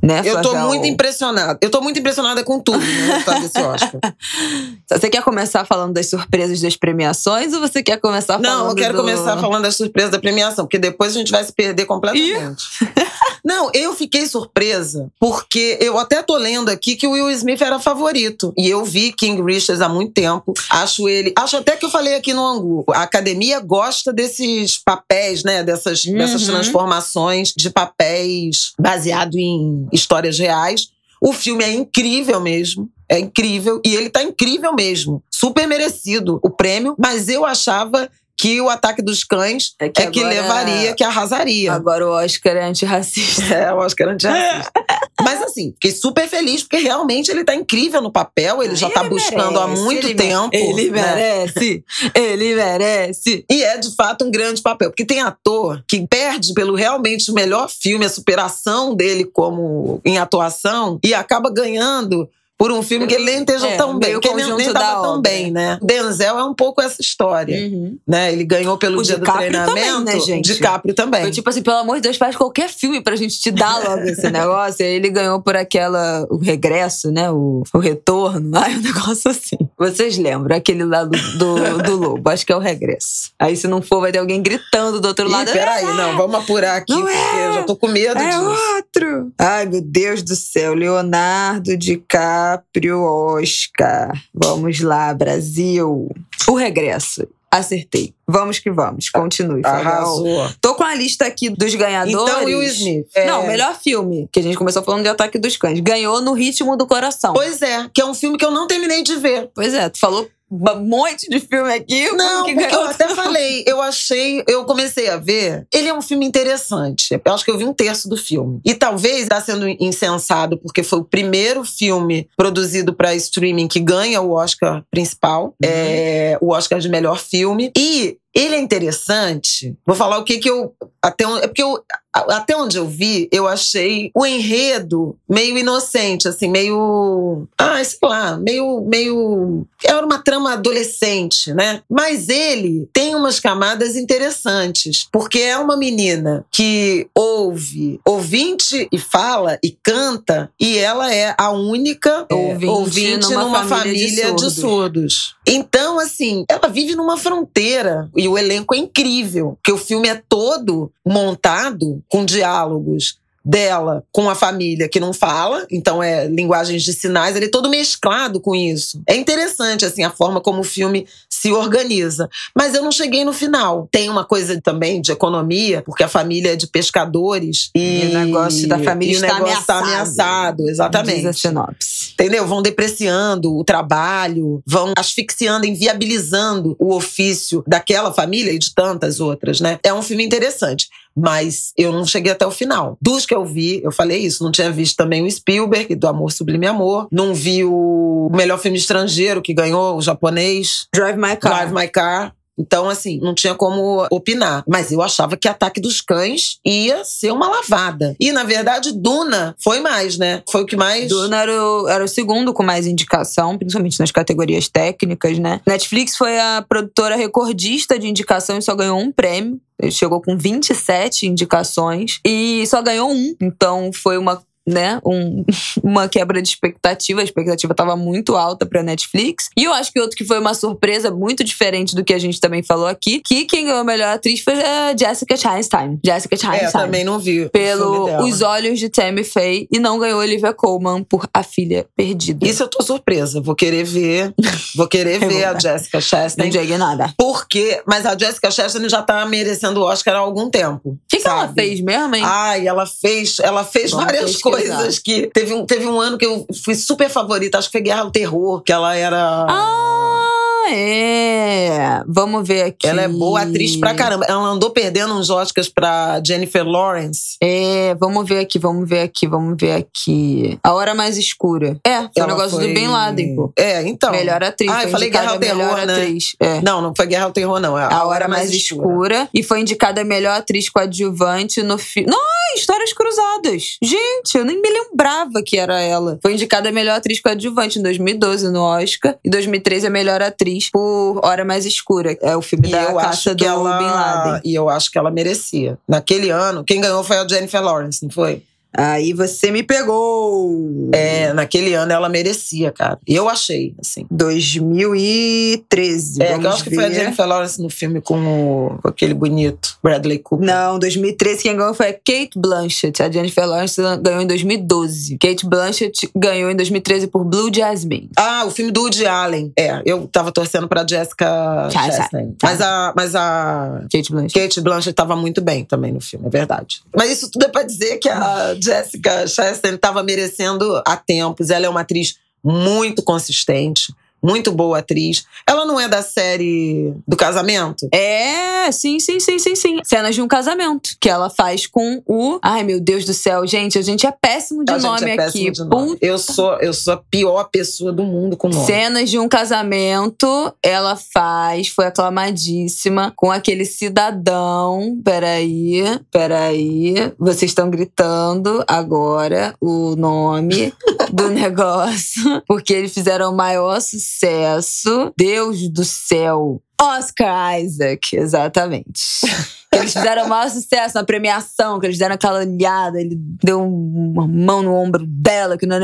Né, eu tô muito impressionada. Eu tô muito impressionada com tudo no né, desse Oscar. Você quer começar falando das surpresas das premiações ou você quer começar falando Não, eu quero do... começar falando das surpresas da premiação, porque depois a gente vai se perder completamente. Não, eu fiquei surpresa porque eu até tô lendo aqui que o Will Smith era favorito. E eu vi King Richards há muito tempo. Acho ele. Acho até que eu falei aqui no Angu. A academia gosta desses papéis, né? Dessas, uhum. dessas transformações de papéis baseado em histórias reais. O filme é incrível mesmo. É incrível. E ele tá incrível mesmo. Super merecido o prêmio. Mas eu achava que o ataque dos cães é que, é que levaria, que arrasaria. Agora o Oscar é antirracista. É, o Oscar é antirracista. Mas assim, fiquei super feliz, porque realmente ele tá incrível no papel, ele já tá ele tá buscando merece, há muito ele tempo. Ele né? merece, ele merece. E é de fato um grande papel, porque tem ator que perde pelo realmente o melhor filme, a superação dele como em atuação, e acaba ganhando por um filme que ele nem esteja é, tão bem, que ele nem estava tão bem, né? Denzel é um pouco essa história, uhum. né? Ele ganhou pelo o dia DiCaprio do treinamento. Também, né, gente? DiCaprio também. Foi tipo assim, pelo amor de Deus, faz qualquer filme pra gente te dar logo esse negócio. E ele ganhou por aquela, o regresso, né? O, o retorno, ai, um negócio assim. Vocês lembram aquele lá do, do, do Lobo, acho que é o regresso. Aí se não for, vai ter alguém gritando do outro Ih, lado. peraí, ah, não, vamos apurar aqui, porque é, eu já tô com medo é disso. outro! Ai, meu Deus do céu, Leonardo DiCaprio DiCaprio Oscar. Vamos lá, Brasil. O regresso. Acertei. Vamos que vamos. Continue. Arrasou. Tô com a lista aqui dos ganhadores. Então, Will Smith. É... Não, melhor filme. Que a gente começou falando de Ataque dos Cães. Ganhou no Ritmo do Coração. Pois é. Que é um filme que eu não terminei de ver. Pois é. Tu falou um monte de filme aqui. Não, porque eu até falei, eu achei, eu comecei a ver. Ele é um filme interessante. Eu acho que eu vi um terço do filme. E talvez está sendo insensado, porque foi o primeiro filme produzido para streaming que ganha o Oscar principal, uhum. é, o Oscar de melhor filme. E ele é interessante. Vou falar o que que eu. Até, é porque eu, até onde eu vi, eu achei o enredo meio inocente, assim, meio. Ah, sei lá, meio. meio era uma trama adolescente, né? Mas ele tem umas camadas interessantes, porque é uma menina que ouve, ouvinte e fala e canta, e ela é a única é, ouvinte, ouvinte numa, numa, família, família de, surdos. de surdos. Então, assim, ela vive numa fronteira e o elenco é incrível, que o filme é todo montado com diálogos dela com a família que não fala, então é linguagens de sinais, ele é todo mesclado com isso. É interessante assim a forma como o filme se organiza, mas eu não cheguei no final. Tem uma coisa também de economia, porque a família é de pescadores e, e o negócio da família está, ameaçado, está ameaçado, exatamente. Diz a sinopse. Entendeu? Vão depreciando o trabalho, vão asfixiando, inviabilizando o ofício daquela família e de tantas outras, né? É um filme interessante mas eu não cheguei até o final. Dos que eu vi, eu falei isso, não tinha visto também o Spielberg, do Amor Sublime Amor, não vi o melhor filme estrangeiro que ganhou, o japonês. Drive My Car. Drive My Car. Então, assim, não tinha como opinar. Mas eu achava que Ataque dos Cães ia ser uma lavada. E, na verdade, Duna foi mais, né? Foi o que mais. Duna era o, era o segundo com mais indicação, principalmente nas categorias técnicas, né? Netflix foi a produtora recordista de indicação e só ganhou um prêmio. Ele chegou com 27 indicações e só ganhou um. Então foi uma né, um, uma quebra de expectativa. A expectativa estava muito alta para Netflix. E eu acho que outro que foi uma surpresa muito diferente do que a gente também falou aqui, que quem ganhou a melhor atriz foi a Jessica Chastain. Jessica Chastain. É, também não vi. Pelo Os Olhos de Tammy Faye e não ganhou Olivia Colman por A Filha Perdida. Isso eu tô surpresa. Vou querer ver. Vou querer ver a Jessica Chastain. Não diga nada. Porque, mas a Jessica Chastain já tá merecendo o Oscar há algum tempo. O que, que ela fez mesmo, hein? Ai, ela fez, ela fez Vamos várias coisas coisas que. Teve um, teve um ano que eu fui super favorita, acho que foi Guerra do Terror, que ela era. Ah, é. Vamos ver aqui. Ela é boa atriz pra caramba. Ela andou perdendo uns Oscars pra Jennifer Lawrence. É, vamos ver aqui, vamos ver aqui, vamos ver aqui. A Hora Mais Escura. É, foi o um negócio foi... do Bin Laden, pô. É, então. Melhor atriz. Ah, eu falei Guerra ao Terror, né? Atriz. É. Não, não foi Guerra ao Terror, não. É a, a Hora, Mais, Mais escura. escura. E foi indicada a melhor atriz coadjuvante no filme. Não, Histórias Cruzadas. Gente, eu nem me lembrava que era ela. Foi indicada a melhor atriz coadjuvante em 2012 no Oscar. E 2013 a melhor atriz por Hora Mais Escura. É o filme e da caça do ela... Bin Laden. E eu acho que ela merecia. Naquele ano, quem ganhou foi a Jennifer Lawrence, não foi? Aí você me pegou. É, naquele ano ela merecia, cara. E eu achei, assim. 2013. É, que eu acho ver. que foi a Jennifer Lawrence no filme com, o, com aquele bonito Bradley Cooper. Não, 2013 quem ganhou foi a Kate Blanchett. A Jennifer Lawrence ganhou em 2012. Kate Blanchett ganhou em 2013 por Blue Jasmine. Ah, o filme do Woody Allen. É, eu tava torcendo pra Jessica Chastain. Mas a, mas a Kate Blanchett. Kate Blanchett tava muito bem também no filme, é verdade. Mas isso tudo é pra dizer que a Jessica Chastain estava merecendo há tempos. Ela é uma atriz muito consistente muito boa atriz. Ela não é da série do casamento? É, sim, sim, sim, sim, sim. Cenas de um casamento. Que ela faz com o. Ai, meu Deus do céu, gente, a gente é péssimo de a nome é aqui. De nome. Eu sou eu sou a pior pessoa do mundo com nome. Cenas de um casamento, ela faz, foi aclamadíssima com aquele cidadão. Peraí, peraí. Vocês estão gritando agora o nome do negócio, porque eles fizeram o maior sucesso sucesso. Deus do céu. Oscar Isaac, exatamente. Eles fizeram o maior sucesso na premiação, que eles deram aquela olhada, ele deu uma mão no ombro dela, que não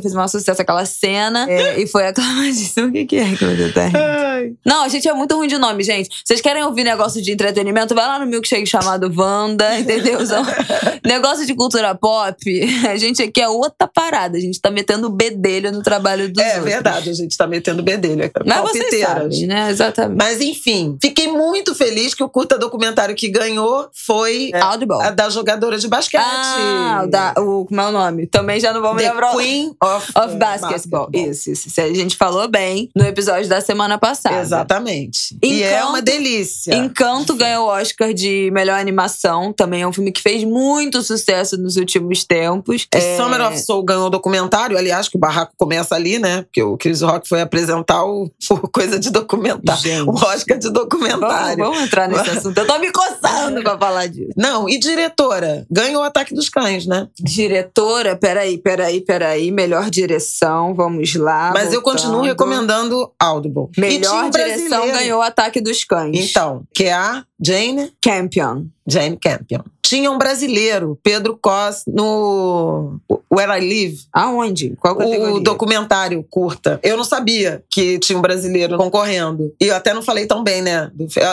fez o maior sucesso aquela cena. É, e foi aclamadíssimo. O que, que é que você tem? Não, a gente é muito ruim de nome, gente. Vocês querem ouvir negócio de entretenimento? Vai lá no milkshake chamado Wanda, entendeu? negócio de cultura pop, a gente aqui é outra parada. A gente tá metendo bedelho no trabalho dos é, outros. É verdade, a gente tá metendo bedelho. Mas vocês sabem, né? Exatamente. Mas enfim, fiquei muito feliz que o curta documentário que ganhou foi é, a da jogadora de basquete. Ah, da, o como é o nome? Também já não vou me The lembrar. Queen of, of Basketball. basketball. Isso, isso. A gente falou bem no episódio da semana passada. Exatamente. Encanto, e é uma delícia. Encanto ganhou o Oscar de melhor animação. Também é um filme que fez muito sucesso nos últimos tempos. É... Summer of Soul ganhou o documentário. Aliás, que o barraco começa ali, né? Porque o Chris Rock foi apresentar o, o coisa de documentário. Gente. O Oscar de documentário. Vamos, vamos entrar nesse assunto. Eu tô me coçando pra falar disso. Não, e diretora? Ganhou o Ataque dos Cães, né? Diretora? Peraí, peraí, peraí. Melhor direção, vamos lá. Mas voltando. eu continuo recomendando Audible. Melhor direção ganhou o Ataque dos Cães. Então, que é a Jane Campion. Jane Campion. Tinha um brasileiro, Pedro Cos, no Where I Live. Aonde? Qual categoria? O documentário curta. Eu não sabia que tinha um brasileiro concorrendo. E eu até não falei tão bem, né?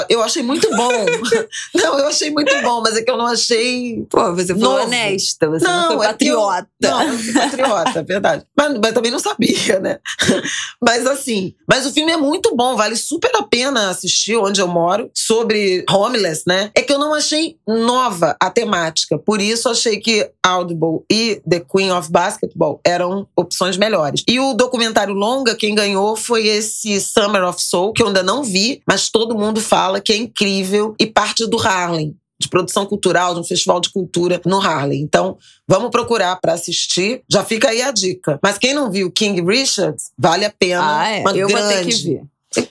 Eu achei muito bom. não, eu achei muito bom, mas é que eu não achei. Pô, você foi novo. honesta, você não, não foi patriota. É eu, não, eu fui patriota, é verdade. Mas, mas também não sabia, né? mas assim, mas o filme é muito bom, vale super a pena assistir onde eu moro, sobre homeless, né? É que eu não achei nova a temática. Por isso achei que Audible e The Queen of Basketball eram opções melhores. E o documentário longa, quem ganhou foi esse Summer of Soul, que eu ainda não vi, mas todo mundo fala que é incrível e parte do Harlem de produção cultural, de um festival de cultura no Harlem. Então, vamos procurar para assistir. Já fica aí a dica. Mas quem não viu King Richard, vale a pena. Ah, é. Uma eu grande, vou ter que ver.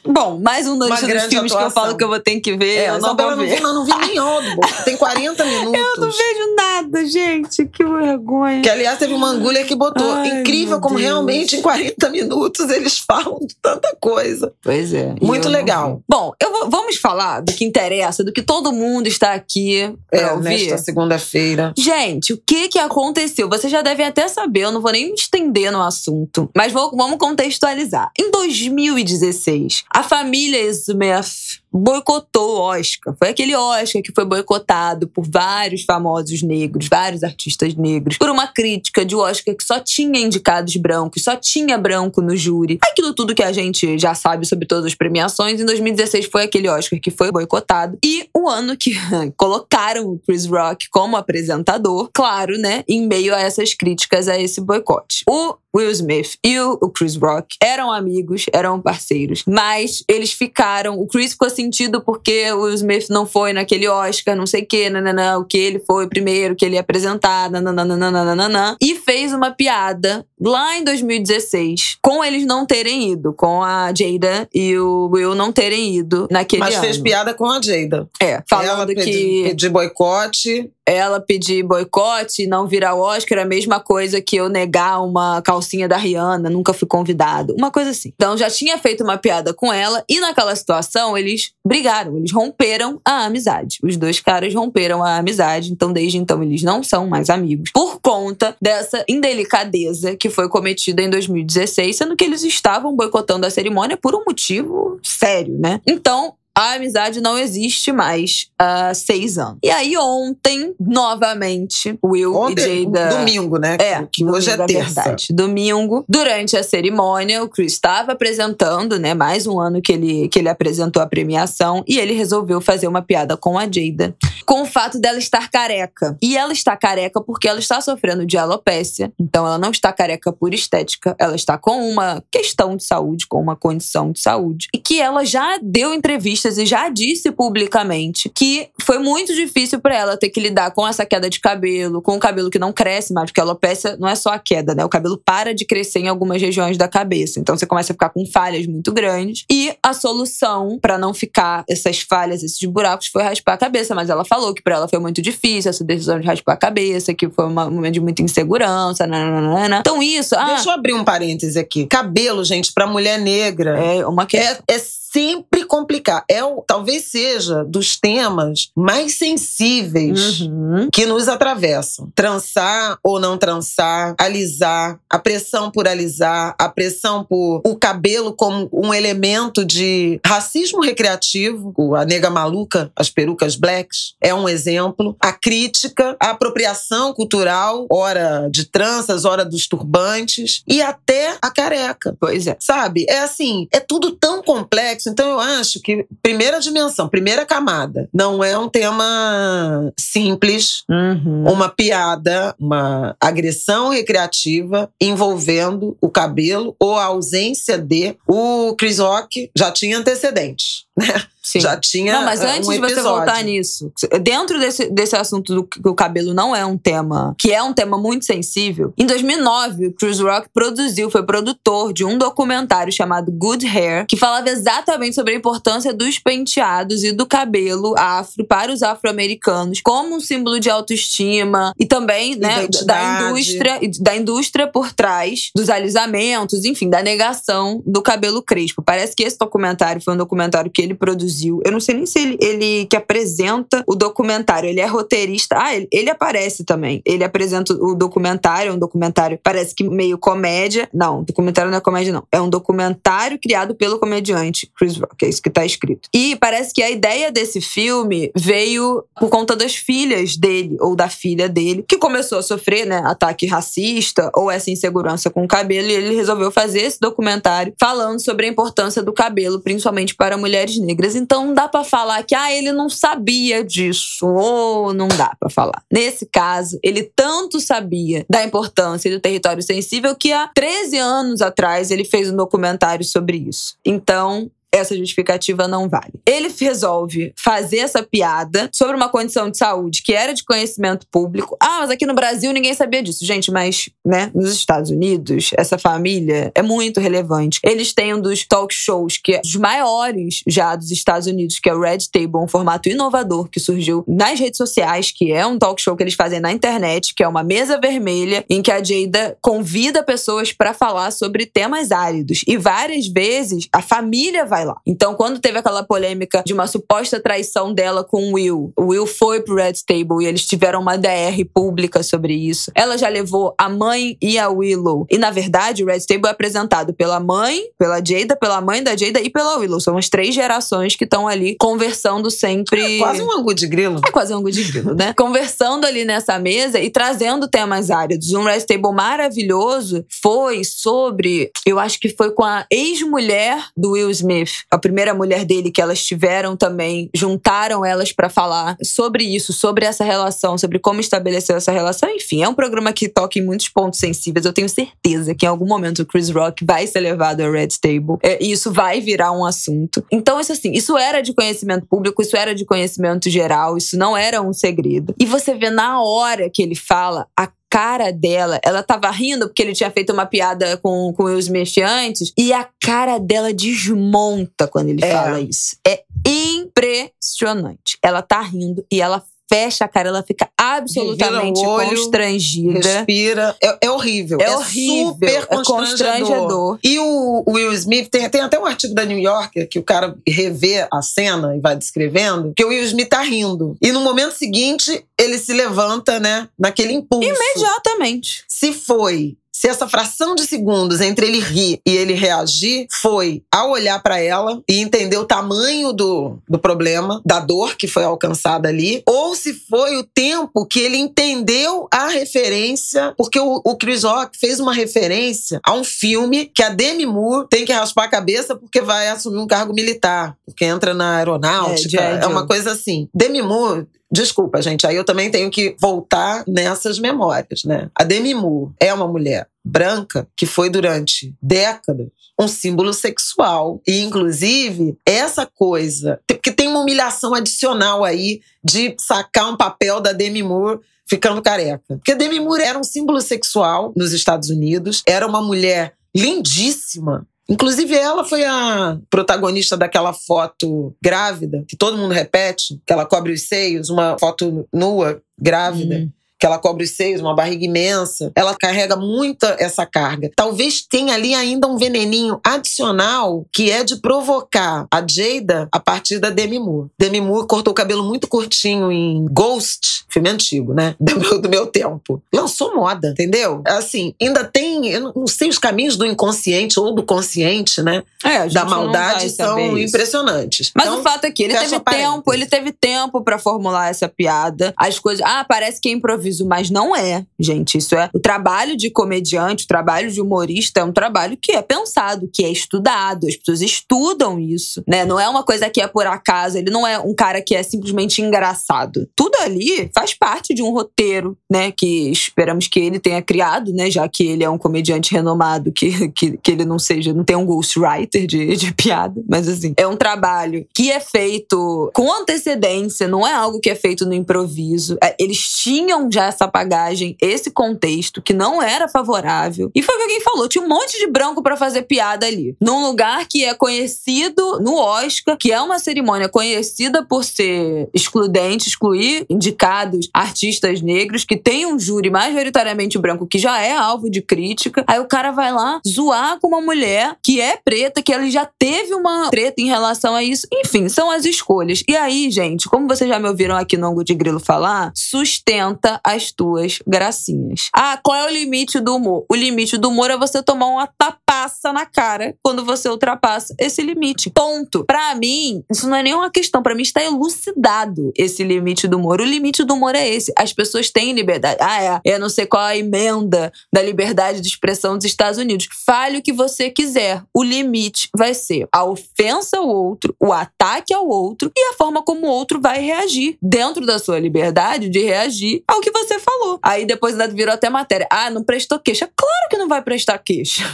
Bom, mais um dos, filmes atuação. que eu falo que eu vou ter que ver. É, eu não vou ver. Não, não vi nem Oldboy. Tem 40 minutos. Eu não vejo nada, gente. Que vergonha. Que, aliás, teve uma angulha que botou. Ai, Incrível como Deus. realmente em 40 minutos eles falam de tanta coisa. Pois é. Muito legal. Bom, eu vou, vamos falar do que interessa, do que todo mundo está aqui pra é, ouvir. Nesta segunda-feira. Gente, o que que aconteceu? Vocês já devem até saber, eu não vou nem me estender no assunto. Mas vou, vamos contextualizar. Em 2016, a família Smith boicotou o Oscar. Foi aquele Oscar que foi boicotado por vários famosos negros, vários artistas negros, por uma crítica de Oscar que só tinha indicados brancos, só tinha branco no júri. Aquilo tudo que a gente já sabe sobre todas as premiações. Em 2016 foi aquele Oscar que foi boicotado. E o ano que colocaram o Chris Rock como apresentador, claro, né, em meio a essas críticas a esse boicote. O Will Smith e o Chris Rock eram amigos, eram parceiros, mas eles ficaram. O Chris ficou sentido porque o Will Smith não foi naquele Oscar, não sei o que, nananã, o que ele foi primeiro, que ele ia apresentar, nananã, e fez uma piada lá em 2016 com eles não terem ido, com a Jada e o Will não terem ido naquele mas ano. Mas fez piada com a Jada. É, falando Ela que. Pedir boicote ela pedir boicote e não virar Oscar é a mesma coisa que eu negar uma calcinha da Rihanna, nunca fui convidado. Uma coisa assim. Então já tinha feito uma piada com ela e naquela situação eles brigaram, eles romperam a amizade. Os dois caras romperam a amizade, então desde então eles não são mais amigos. Por conta dessa indelicadeza que foi cometida em 2016, sendo que eles estavam boicotando a cerimônia por um motivo sério, né? Então, a amizade não existe mais há seis anos. E aí, ontem, novamente, Will ontem, e Jada. Domingo, né? É, que hoje é terça. Verdade. Domingo, durante a cerimônia, o Chris estava apresentando, né? Mais um ano que ele, que ele apresentou a premiação. E ele resolveu fazer uma piada com a Jada. Com o fato dela estar careca. E ela está careca porque ela está sofrendo de alopécia. Então, ela não está careca por estética. Ela está com uma questão de saúde, com uma condição de saúde. E que ela já deu entrevista entrevistas e já disse publicamente que foi muito difícil para ela ter que lidar com essa queda de cabelo, com o cabelo que não cresce mais, porque a alopecia não é só a queda, né? O cabelo para de crescer em algumas regiões da cabeça. Então você começa a ficar com falhas muito grandes. E a solução para não ficar essas falhas, esses buracos, foi raspar a cabeça. Mas ela falou que para ela foi muito difícil essa decisão de raspar a cabeça, que foi um momento de muita insegurança. Nananana. Então isso. Ah, Deixa eu abrir um parêntese aqui. Cabelo, gente, para mulher negra. É uma questão. É, é sempre complicar. É o, talvez seja dos temas mais sensíveis uhum. que nos atravessam. Trançar ou não trançar, alisar, a pressão por alisar, a pressão por o cabelo como um elemento de racismo recreativo. A nega maluca, as perucas blacks, é um exemplo. A crítica, a apropriação cultural, hora de tranças, hora dos turbantes e até a careca. Pois é. Sabe? É assim, é tudo tão complexo complexo. Então eu acho que primeira dimensão, primeira camada, não é um tema simples, uhum. uma piada, uma agressão recreativa envolvendo o cabelo ou a ausência de. O Chris Rock já tinha antecedentes, né? Sim. Já tinha. Não, mas uh, antes um de você voltar nisso, dentro desse, desse assunto do que o cabelo não é um tema, que é um tema muito sensível, em 2009, o Chris Rock produziu, foi produtor de um documentário chamado Good Hair, que falava exatamente sobre a importância dos penteados e do cabelo afro para os afro-americanos como um símbolo de autoestima e também né, da indústria, da indústria por trás dos alisamentos, enfim, da negação do cabelo crespo. Parece que esse documentário foi um documentário que ele produziu. Eu não sei nem se ele, ele que apresenta o documentário. Ele é roteirista. Ah, ele, ele aparece também. Ele apresenta o documentário, um documentário parece que meio comédia. Não, documentário não é comédia, não. É um documentário criado pelo comediante Chris Rock. É isso que tá escrito. E parece que a ideia desse filme veio por conta das filhas dele, ou da filha dele, que começou a sofrer, né, ataque racista ou essa insegurança com o cabelo. E ele resolveu fazer esse documentário falando sobre a importância do cabelo, principalmente para mulheres negras. Então não dá para falar que ah, ele não sabia disso, ou não dá para falar. Nesse caso, ele tanto sabia da importância do território sensível que há 13 anos atrás ele fez um documentário sobre isso. Então, essa justificativa não vale. Ele resolve fazer essa piada sobre uma condição de saúde que era de conhecimento público. Ah, mas aqui no Brasil ninguém sabia disso. Gente, mas, né, nos Estados Unidos, essa família é muito relevante. Eles têm um dos talk shows que é dos maiores já dos Estados Unidos, que é o Red Table, um formato inovador que surgiu nas redes sociais, que é um talk show que eles fazem na internet, que é uma mesa vermelha em que a Jada convida pessoas para falar sobre temas áridos. E várias vezes a família vai lá. Então, quando teve aquela polêmica de uma suposta traição dela com o Will, o Will foi pro Red Table e eles tiveram uma DR pública sobre isso. Ela já levou a mãe e a Willow. E na verdade, o Red Table é apresentado pela mãe, pela Jada, pela mãe da Jada e pela Willow. São as três gerações que estão ali conversando sempre. É quase um angu de grilo. É quase um angu de grilo, né? conversando ali nessa mesa e trazendo temas áridos. Um Red Table maravilhoso foi sobre, eu acho que foi com a ex-mulher do Will Smith, a primeira mulher dele que elas tiveram também, juntaram elas para falar sobre isso, sobre essa relação, sobre como estabelecer essa relação. Enfim, é um programa que toca em muitos pontos sensíveis. Eu tenho certeza que em algum momento o Chris Rock vai ser levado ao Red Table é, e isso vai virar um assunto. Então, isso assim, isso era de conhecimento público, isso era de conhecimento geral, isso não era um segredo. E você vê na hora que ele fala a cara dela, ela tava rindo porque ele tinha feito uma piada com, com os Smith antes, e a cara dela desmonta quando ele é. fala isso. É impressionante. Ela tá rindo e ela fecha a cara, ela fica absolutamente olho, constrangida. Respira. É, é horrível. É, é horrível. Super é constrangedor. constrangedor. E o Will Smith, tem, tem até um artigo da New Yorker que o cara revê a cena e vai descrevendo, que o Will Smith tá rindo. E no momento seguinte, ele se levanta, né, naquele impulso. Imediatamente. Se foi se essa fração de segundos entre ele rir e ele reagir foi ao olhar para ela e entender o tamanho do, do problema, da dor que foi alcançada ali, ou se foi o tempo que ele entendeu a referência, porque o, o Chris Rock fez uma referência a um filme que a Demi Moore tem que raspar a cabeça porque vai assumir um cargo militar, porque entra na aeronáutica, é, é uma coisa assim. Demi Moore Desculpa, gente, aí eu também tenho que voltar nessas memórias, né? A Demi Moore é uma mulher branca que foi durante décadas um símbolo sexual. E, inclusive, essa coisa. Porque tem uma humilhação adicional aí de sacar um papel da Demi Moore ficando careca. Porque a Demi Moore era um símbolo sexual nos Estados Unidos, era uma mulher lindíssima, Inclusive, ela foi a protagonista daquela foto grávida, que todo mundo repete, que ela cobre os seios, uma foto nua, grávida. Uhum que ela cobre os seios, uma barriga imensa. Ela carrega muita essa carga. Talvez tenha ali ainda um veneninho adicional que é de provocar a Jada a partir da Demi Moore. Demi Moore cortou o cabelo muito curtinho em Ghost, filme antigo, né? Do meu, do meu tempo. Lançou moda, entendeu? Assim, ainda tem, eu não sei os caminhos do inconsciente ou do consciente, né? É, da maldade são impressionantes. Mas então, o fato é que ele teve tempo, ele teve tempo para formular essa piada. As coisas, ah, parece que é improviso mas não é, gente. Isso é o trabalho de comediante, o trabalho de humorista é um trabalho que é pensado, que é estudado. As pessoas estudam isso, né? Não é uma coisa que é por acaso. Ele não é um cara que é simplesmente engraçado. Tudo ali faz parte de um roteiro, né? Que esperamos que ele tenha criado, né? Já que ele é um comediante renomado, que, que, que ele não seja, não tem um ghostwriter de, de piada, mas assim, é um trabalho que é feito com antecedência, não é algo que é feito no improviso. É, eles tinham já essa bagagem, esse contexto que não era favorável. E foi o que alguém falou: tinha um monte de branco para fazer piada ali. Num lugar que é conhecido no Oscar, que é uma cerimônia conhecida por ser excludente, excluir indicados artistas negros, que tem um júri majoritariamente branco que já é alvo de crítica. Aí o cara vai lá zoar com uma mulher que é preta, que ele já teve uma treta em relação a isso. Enfim, são as escolhas. E aí, gente, como vocês já me ouviram aqui no Ango de Grilo falar, sustenta as tuas gracinhas. Ah, qual é o limite do humor? O limite do humor é você tomar uma tapaça na cara quando você ultrapassa esse limite. Ponto. Para mim, isso não é nenhuma questão. Para mim está elucidado esse limite do humor. O limite do humor é esse. As pessoas têm liberdade. Ah, é. Eu não sei qual a emenda da liberdade de expressão dos Estados Unidos. Fale o que você quiser. O limite vai ser a ofensa ao outro, o ataque ao outro e a forma como o outro vai reagir dentro da sua liberdade de reagir ao que você falou. Aí depois virou até matéria. Ah, não prestou queixa. Claro que não vai prestar queixa.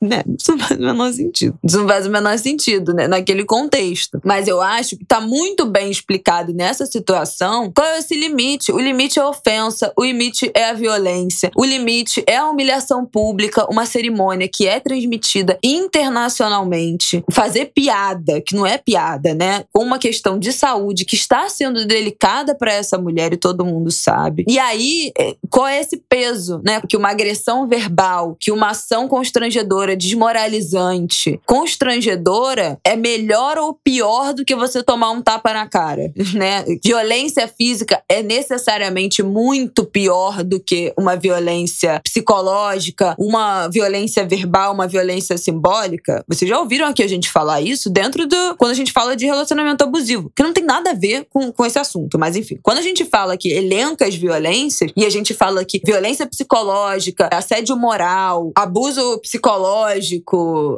Né? Isso não faz o menor sentido. Isso não faz o menor sentido, né? Naquele contexto. Mas eu acho que tá muito bem explicado nessa situação qual é esse limite. O limite é a ofensa, o limite é a violência, o limite é a humilhação pública, uma cerimônia que é transmitida internacionalmente. Fazer piada, que não é piada, né? Com uma questão de saúde que está sendo delicada para essa mulher e todo mundo sabe. E aí, é, qual é esse peso, né? Que uma agressão verbal, que uma ação constrangedora, desmoralizante, constrangedora, é melhor ou pior do que você tomar um tapa na cara, né? Violência física é necessariamente muito pior do que uma violência psicológica, uma violência verbal, uma violência simbólica. Vocês já ouviram aqui a gente falar isso dentro do. quando a gente fala de relacionamento abusivo, que não tem nada a ver com, com esse assunto, mas enfim. Quando a gente fala que elenca as violências e a gente fala que violência psicológica, assédio moral, abuso psicológico,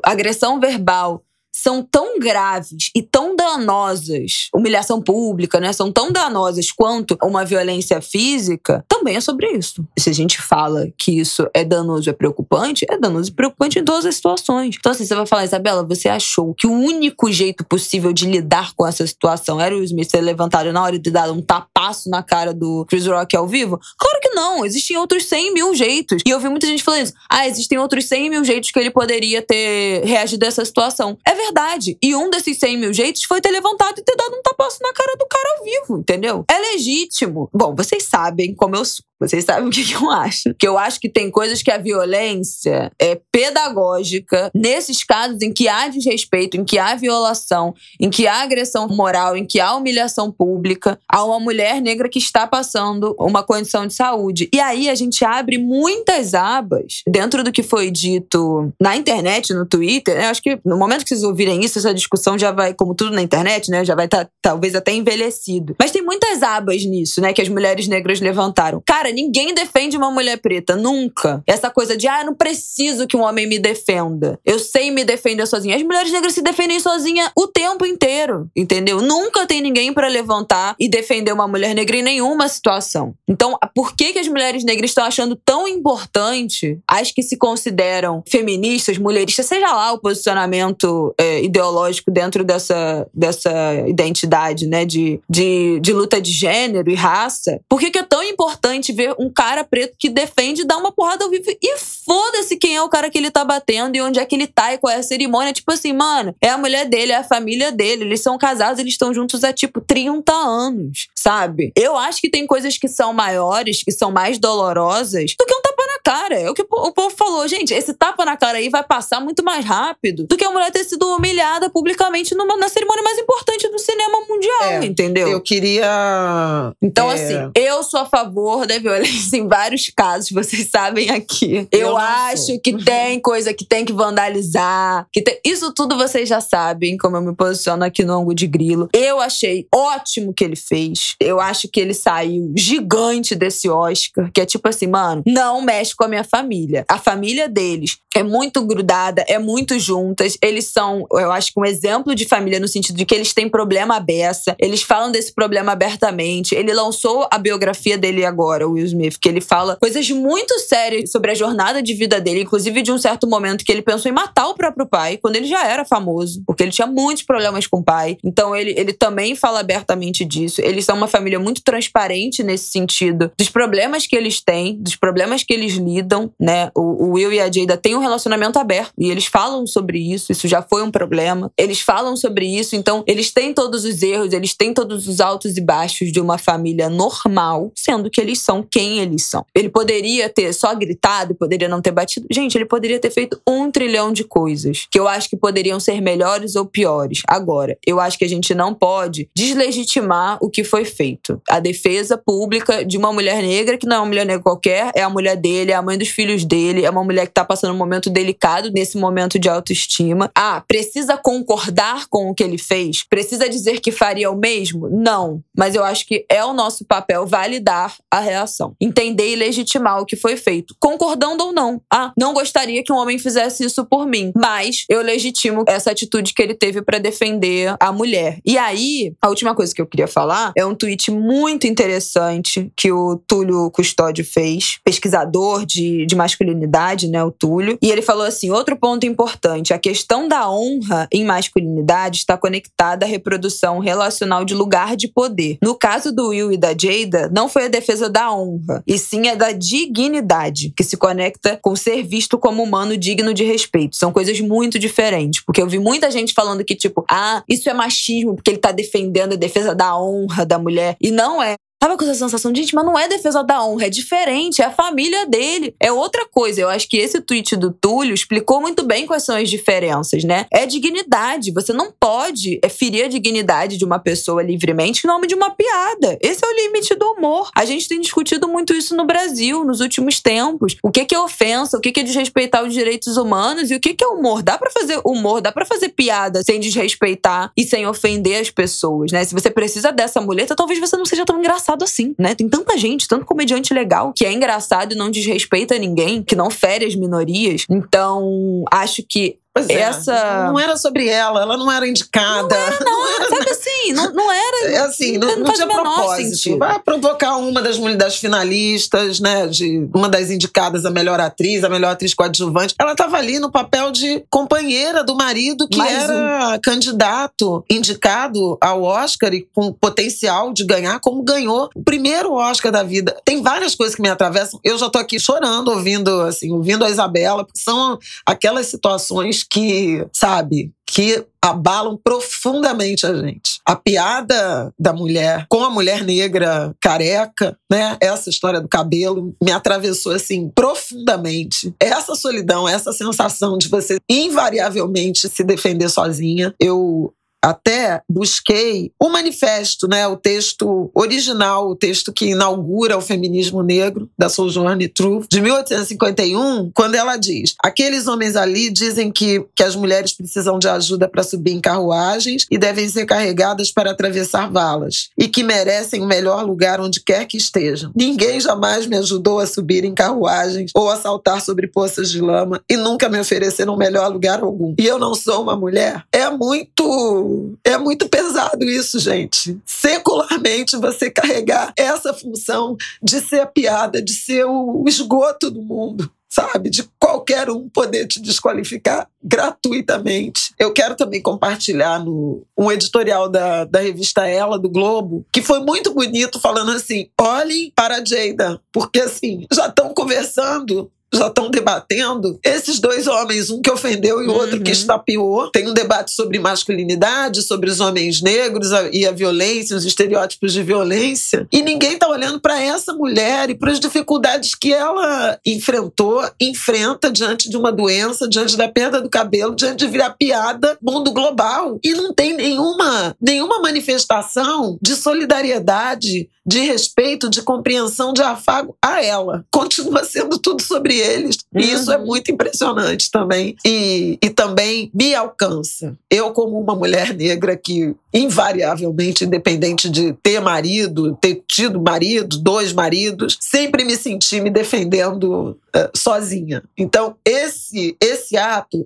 agressão verbal são tão graves e tão danosas, humilhação pública, né? São tão danosas quanto uma violência física, também é sobre isso. Se a gente fala que isso é danoso e é preocupante, é danoso e preocupante em todas as situações. Então, assim, você vai falar, Isabela, você achou que o único jeito possível de lidar com essa situação era o Smith ser levantado na hora de dar um tapaço na cara do Chris Rock ao vivo? Claro que não, existem outros 100 mil jeitos. E eu vi muita gente falando isso. Ah, existem outros 100 mil jeitos que ele poderia ter reagido a essa situação. É verdade. E um desses 100 mil jeitos foi ter levantado e ter dado um tapaço na cara do cara ao vivo, entendeu? É legítimo. Bom, vocês sabem como eu. Vocês sabem o que eu acho. Que eu acho que tem coisas que a violência é pedagógica, nesses casos em que há desrespeito, em que há violação, em que há agressão moral, em que há humilhação pública, a uma mulher negra que está passando uma condição de saúde. E aí a gente abre muitas abas dentro do que foi dito na internet, no Twitter. Eu acho que no momento que vocês ouvirem isso, essa discussão já vai, como tudo na internet, né? Já vai estar tá, talvez até envelhecido. Mas tem muitas abas nisso, né? Que as mulheres negras levantaram. Cara, Cara, ninguém defende uma mulher preta, nunca. Essa coisa de, ah, eu não preciso que um homem me defenda. Eu sei me defender sozinha. As mulheres negras se defendem sozinha o tempo inteiro, entendeu? Nunca tem ninguém para levantar e defender uma mulher negra em nenhuma situação. Então, por que, que as mulheres negras estão achando tão importante as que se consideram feministas, mulheristas, seja lá o posicionamento é, ideológico dentro dessa, dessa identidade, né, de, de, de luta de gênero e raça? Por que, que é tão importante um cara preto que defende dar uma porrada ao vivo. E foda-se quem é o cara que ele tá batendo e onde é que ele tá e qual é a cerimônia. Tipo assim, mano, é a mulher dele, é a família dele. Eles são casados, eles estão juntos há tipo 30 anos, sabe? Eu acho que tem coisas que são maiores, que são mais dolorosas do que um tapa na cara. É o que o povo falou. Gente, esse tapa na cara aí vai passar muito mais rápido do que a mulher ter sido humilhada publicamente numa, na cerimônia mais importante do cinema mundial, é, entendeu? Eu queria. Então, é... assim, eu sou a favor da violência em vários casos, vocês sabem aqui. Eu, eu acho que tem coisa que tem que vandalizar. Que tem... Isso tudo vocês já sabem, como eu me posiciono aqui no ângulo de grilo. Eu achei ótimo que ele fez. Eu acho que ele saiu gigante desse Oscar, que é tipo assim, mano, não mexe com a minha família. A família deles é muito grudada, é muito juntas. Eles são, eu acho que um exemplo de família no sentido de que eles têm problema aberta. Eles falam desse problema abertamente. Ele lançou a biografia dele agora, o Will Smith, que ele fala coisas muito sérias sobre a jornada de vida dele, inclusive de um certo momento que ele pensou em matar o próprio pai, quando ele já era famoso, porque ele tinha muitos problemas com o pai. Então ele, ele também fala abertamente disso. Eles são uma família muito transparente nesse sentido, dos problemas que eles têm, dos problemas que eles lidam, né? O, o Will e a Jada têm um relacionamento aberto e eles falam sobre isso, isso já foi um problema. Eles falam sobre isso, então eles têm todos os erros, eles têm todos os altos e baixos de uma família normal, sendo que eles são quem eles são. Ele poderia ter só gritado, poderia não ter batido. Gente, ele poderia ter feito um trilhão de coisas que eu acho que poderiam ser melhores ou piores. Agora, eu acho que a gente não pode deslegitimar o que foi feito. A defesa pública de uma mulher negra, que não é uma mulher negra qualquer, é a mulher dele, é a mãe dos filhos dele, é uma mulher que tá passando um momento delicado nesse momento de autoestima. Ah, precisa concordar com o que ele fez? Precisa dizer que faria o mesmo? Não. Mas eu acho que é o nosso papel validar a reação entender e legitimar o que foi feito, concordando ou não. Ah, não gostaria que um homem fizesse isso por mim. Mas eu legitimo essa atitude que ele teve para defender a mulher. E aí, a última coisa que eu queria falar é um tweet muito interessante que o Túlio Custódio fez, pesquisador de, de masculinidade, né, o Túlio. E ele falou assim: outro ponto importante, a questão da honra em masculinidade está conectada à reprodução relacional de lugar de poder. No caso do Will e da Jada, não foi a defesa da honra, e sim a da dignidade, que se conecta com ser visto como humano digno de respeito. São coisas muito diferentes, porque eu vi muita gente falando que, tipo, ah, isso é machismo, porque ele tá defendendo a defesa da honra da mulher. E não é. Tava com essa sensação gente, mas não é defesa da honra, é diferente, é a família dele. É outra coisa. Eu acho que esse tweet do Túlio explicou muito bem quais são as diferenças, né? É dignidade. Você não pode é, ferir a dignidade de uma pessoa livremente em nome de uma piada. Esse é o limite do humor. A gente tem discutido muito isso no Brasil nos últimos tempos. O que é ofensa, o que é desrespeitar os direitos humanos e o que é humor. Dá para fazer humor, dá para fazer piada sem desrespeitar e sem ofender as pessoas, né? Se você precisa dessa muleta, talvez você não seja tão engraçado engraçado assim, né? Tem tanta gente, tanto comediante legal, que é engraçado e não desrespeita ninguém, que não fere as minorias. Então, acho que Pois é, essa. Não era sobre ela, ela não era indicada. Não era, não, não era, sabe assim? Não, não era. É assim, não, não, não tinha propósito. Sentido. Vai provocar uma das, das finalistas, né? De uma das indicadas a melhor atriz, a melhor atriz coadjuvante. Ela estava ali no papel de companheira do marido que Mais era um. candidato, indicado ao Oscar e com potencial de ganhar, como ganhou o primeiro Oscar da vida. Tem várias coisas que me atravessam. Eu já tô aqui chorando, ouvindo, assim, ouvindo a Isabela, porque são aquelas situações que, sabe, que abalam profundamente a gente. A piada da mulher com a mulher negra careca, né? Essa história do cabelo me atravessou assim profundamente. Essa solidão, essa sensação de você invariavelmente se defender sozinha. Eu até busquei o manifesto, né, o texto original, o texto que inaugura o feminismo negro da Sojourner Truth, de 1851, quando ela diz: aqueles homens ali dizem que, que as mulheres precisam de ajuda para subir em carruagens e devem ser carregadas para atravessar valas e que merecem o melhor lugar onde quer que estejam. Ninguém jamais me ajudou a subir em carruagens ou a saltar sobre poças de lama e nunca me ofereceram melhor lugar algum. E eu não sou uma mulher. É muito é muito pesado isso, gente. Secularmente, você carregar essa função de ser a piada, de ser o esgoto do mundo sabe? De qualquer um poder te desqualificar gratuitamente. Eu quero também compartilhar no, um editorial da, da revista Ela, do Globo, que foi muito bonito, falando assim: olhem para a Jada, porque assim, já estão conversando já estão debatendo. Esses dois homens, um que ofendeu e o outro que uhum. estapeou, tem um debate sobre masculinidade, sobre os homens negros e a violência, os estereótipos de violência. E ninguém está olhando para essa mulher e para as dificuldades que ela enfrentou, enfrenta diante de uma doença, diante da perda do cabelo, diante de virar piada mundo global. E não tem nenhuma, nenhuma manifestação de solidariedade, de respeito, de compreensão, de afago a ela. Continua sendo tudo sobre eles. Uhum. E isso é uhum. muito impressionante também. E, e também me alcança. Eu, como uma mulher negra que, invariavelmente, independente de ter marido, ter tido marido, dois maridos, sempre me senti me defendendo uh, sozinha. Então, esse, esse ato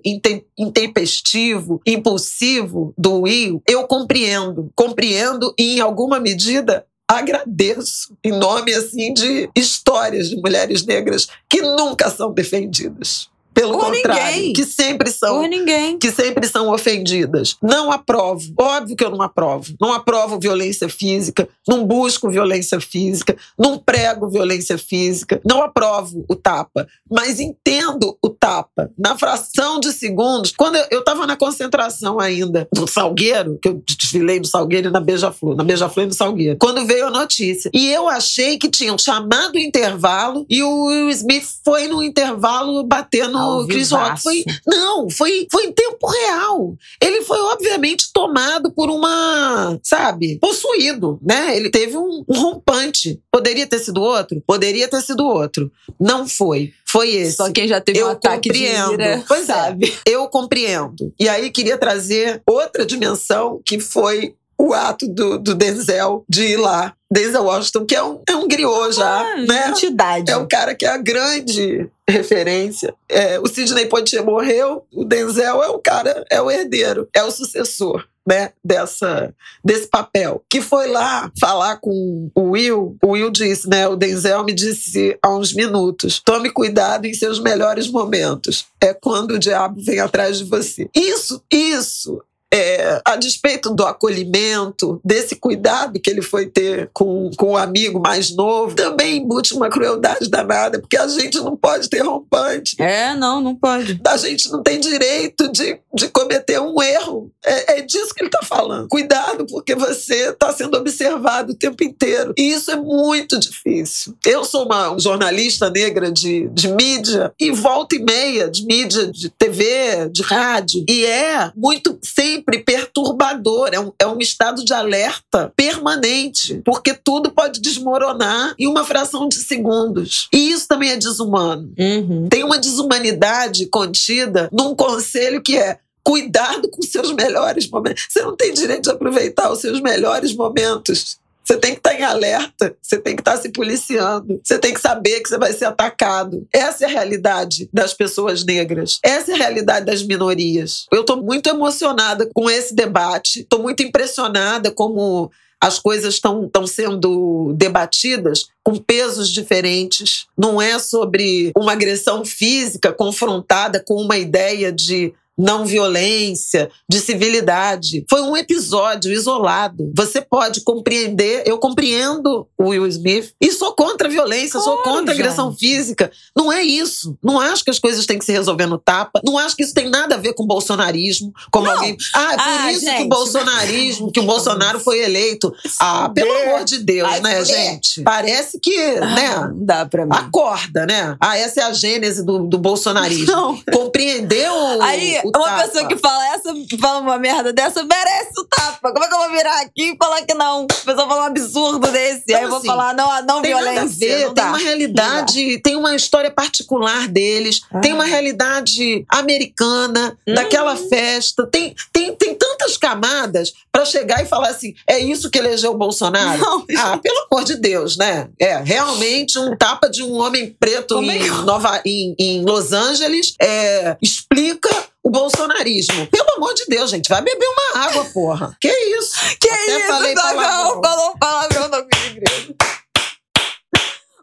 intempestivo, impulsivo do Will, eu compreendo. Compreendo e, em alguma medida, agradeço em nome assim de histórias de mulheres negras que nunca são defendidas. Pelo Por contrário, ninguém. que sempre são ninguém. que sempre são ofendidas. Não aprovo. Óbvio que eu não aprovo. Não aprovo violência física, não busco violência física, não prego violência física, não aprovo o tapa, mas entendo o tapa na fração de segundos. Quando eu estava na concentração ainda do Salgueiro, que eu desfilei no Salgueiro e na Beija-Flor, na Beija-Flor e no Salgueiro, quando veio a notícia. E eu achei que tinham chamado o intervalo e o Will Smith foi no intervalo bater no o Chris Rock foi. Não, foi, foi em tempo real. Ele foi, obviamente, tomado por uma. Sabe? Possuído, né? Ele teve um, um rompante. Poderia ter sido outro? Poderia ter sido outro. Não foi. Foi esse. Só quem já teve eu um ataque compreendo. de ira, pois é. sabe. É, eu compreendo. E aí queria trazer outra dimensão que foi o ato do, do Denzel de ir lá. Denzel Washington, que é um, é um griot já, ah, né? Entidade. É o cara que é a grande referência. É, o Sidney Poitier morreu, o Denzel é o cara, é o herdeiro, é o sucessor. Né, dessa, desse papel, que foi lá falar com o Will. O Will disse, né? O Denzel me disse há uns minutos: tome cuidado em seus melhores momentos. É quando o diabo vem atrás de você. Isso, isso é, a despeito do acolhimento, desse cuidado que ele foi ter com, com o amigo mais novo, também embute uma crueldade danada, porque a gente não pode ter rompante. É, não, não pode. A gente não tem direito de, de cometer um erro. É, é disso que ele está falando. Cuidado, porque você está sendo observado o tempo inteiro. E isso é muito difícil. Eu sou uma jornalista negra de, de mídia, e volta e meia de mídia, de TV, de rádio, e é muito sempre sempre perturbador, é um, é um estado de alerta permanente, porque tudo pode desmoronar em uma fração de segundos. E isso também é desumano. Uhum. Tem uma desumanidade contida num conselho que é cuidado com seus melhores momentos. Você não tem direito de aproveitar os seus melhores momentos você tem que estar tá em alerta, você tem que estar tá se policiando, você tem que saber que você vai ser atacado. Essa é a realidade das pessoas negras. Essa é a realidade das minorias. Eu estou muito emocionada com esse debate, estou muito impressionada como as coisas estão sendo debatidas com pesos diferentes. Não é sobre uma agressão física confrontada com uma ideia de não violência, de civilidade. Foi um episódio isolado. Você pode compreender, eu compreendo o Will Smith e sou contra a violência, claro, sou contra a agressão gente. física. Não é isso. Não acho que as coisas têm que se resolver no tapa. Não acho que isso tem nada a ver com bolsonarismo. Como não. alguém. Ah, é por ah, isso gente. que o bolsonarismo, que o Bolsonaro foi eleito. Ah, pelo amor de Deus, Ai, né, gente? Parece que, ah, né? Não dá pra mim. Acorda, né? Ah, essa é a gênese do, do bolsonarismo. Não. Compreendeu? Aí, uma tapa. pessoa que fala essa, fala uma merda dessa, merece o tapa. Como é que eu vou virar aqui e falar que não? A pessoa fala um absurdo desse. Então, aí eu vou assim, falar, não, não tem violência. Ver, tem uma realidade, tem uma história particular deles, ah. tem uma realidade americana, hum. daquela festa. Tem, tem, tem tantas camadas para chegar e falar assim: é isso que elegeu o Bolsonaro? Não, ah, pelo amor de Deus, né? É, realmente um tapa de um homem preto em, é Nova, em, em Los Angeles é, explica o bolsonarismo. Pelo amor de Deus, gente, vai beber uma água, porra. Que isso? Que Até isso? Falei palavrão. Falou palavrão na minha igreja.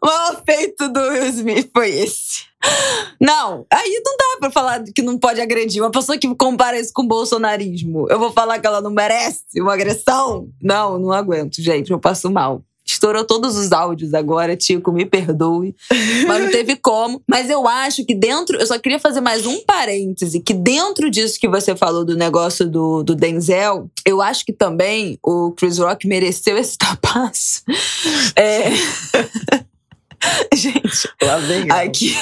O maior feito do Will Smith foi esse. Não, aí não dá pra falar que não pode agredir. Uma pessoa que compara isso com o bolsonarismo. Eu vou falar que ela não merece uma agressão? Não, não aguento, gente. Eu passo mal. Estourou todos os áudios agora, Tico, me perdoe. Mas não teve como. Mas eu acho que dentro. Eu só queria fazer mais um parêntese: que dentro disso que você falou do negócio do, do Denzel, eu acho que também o Chris Rock mereceu esse tapaço. É. Gente, lá vem. Aqui,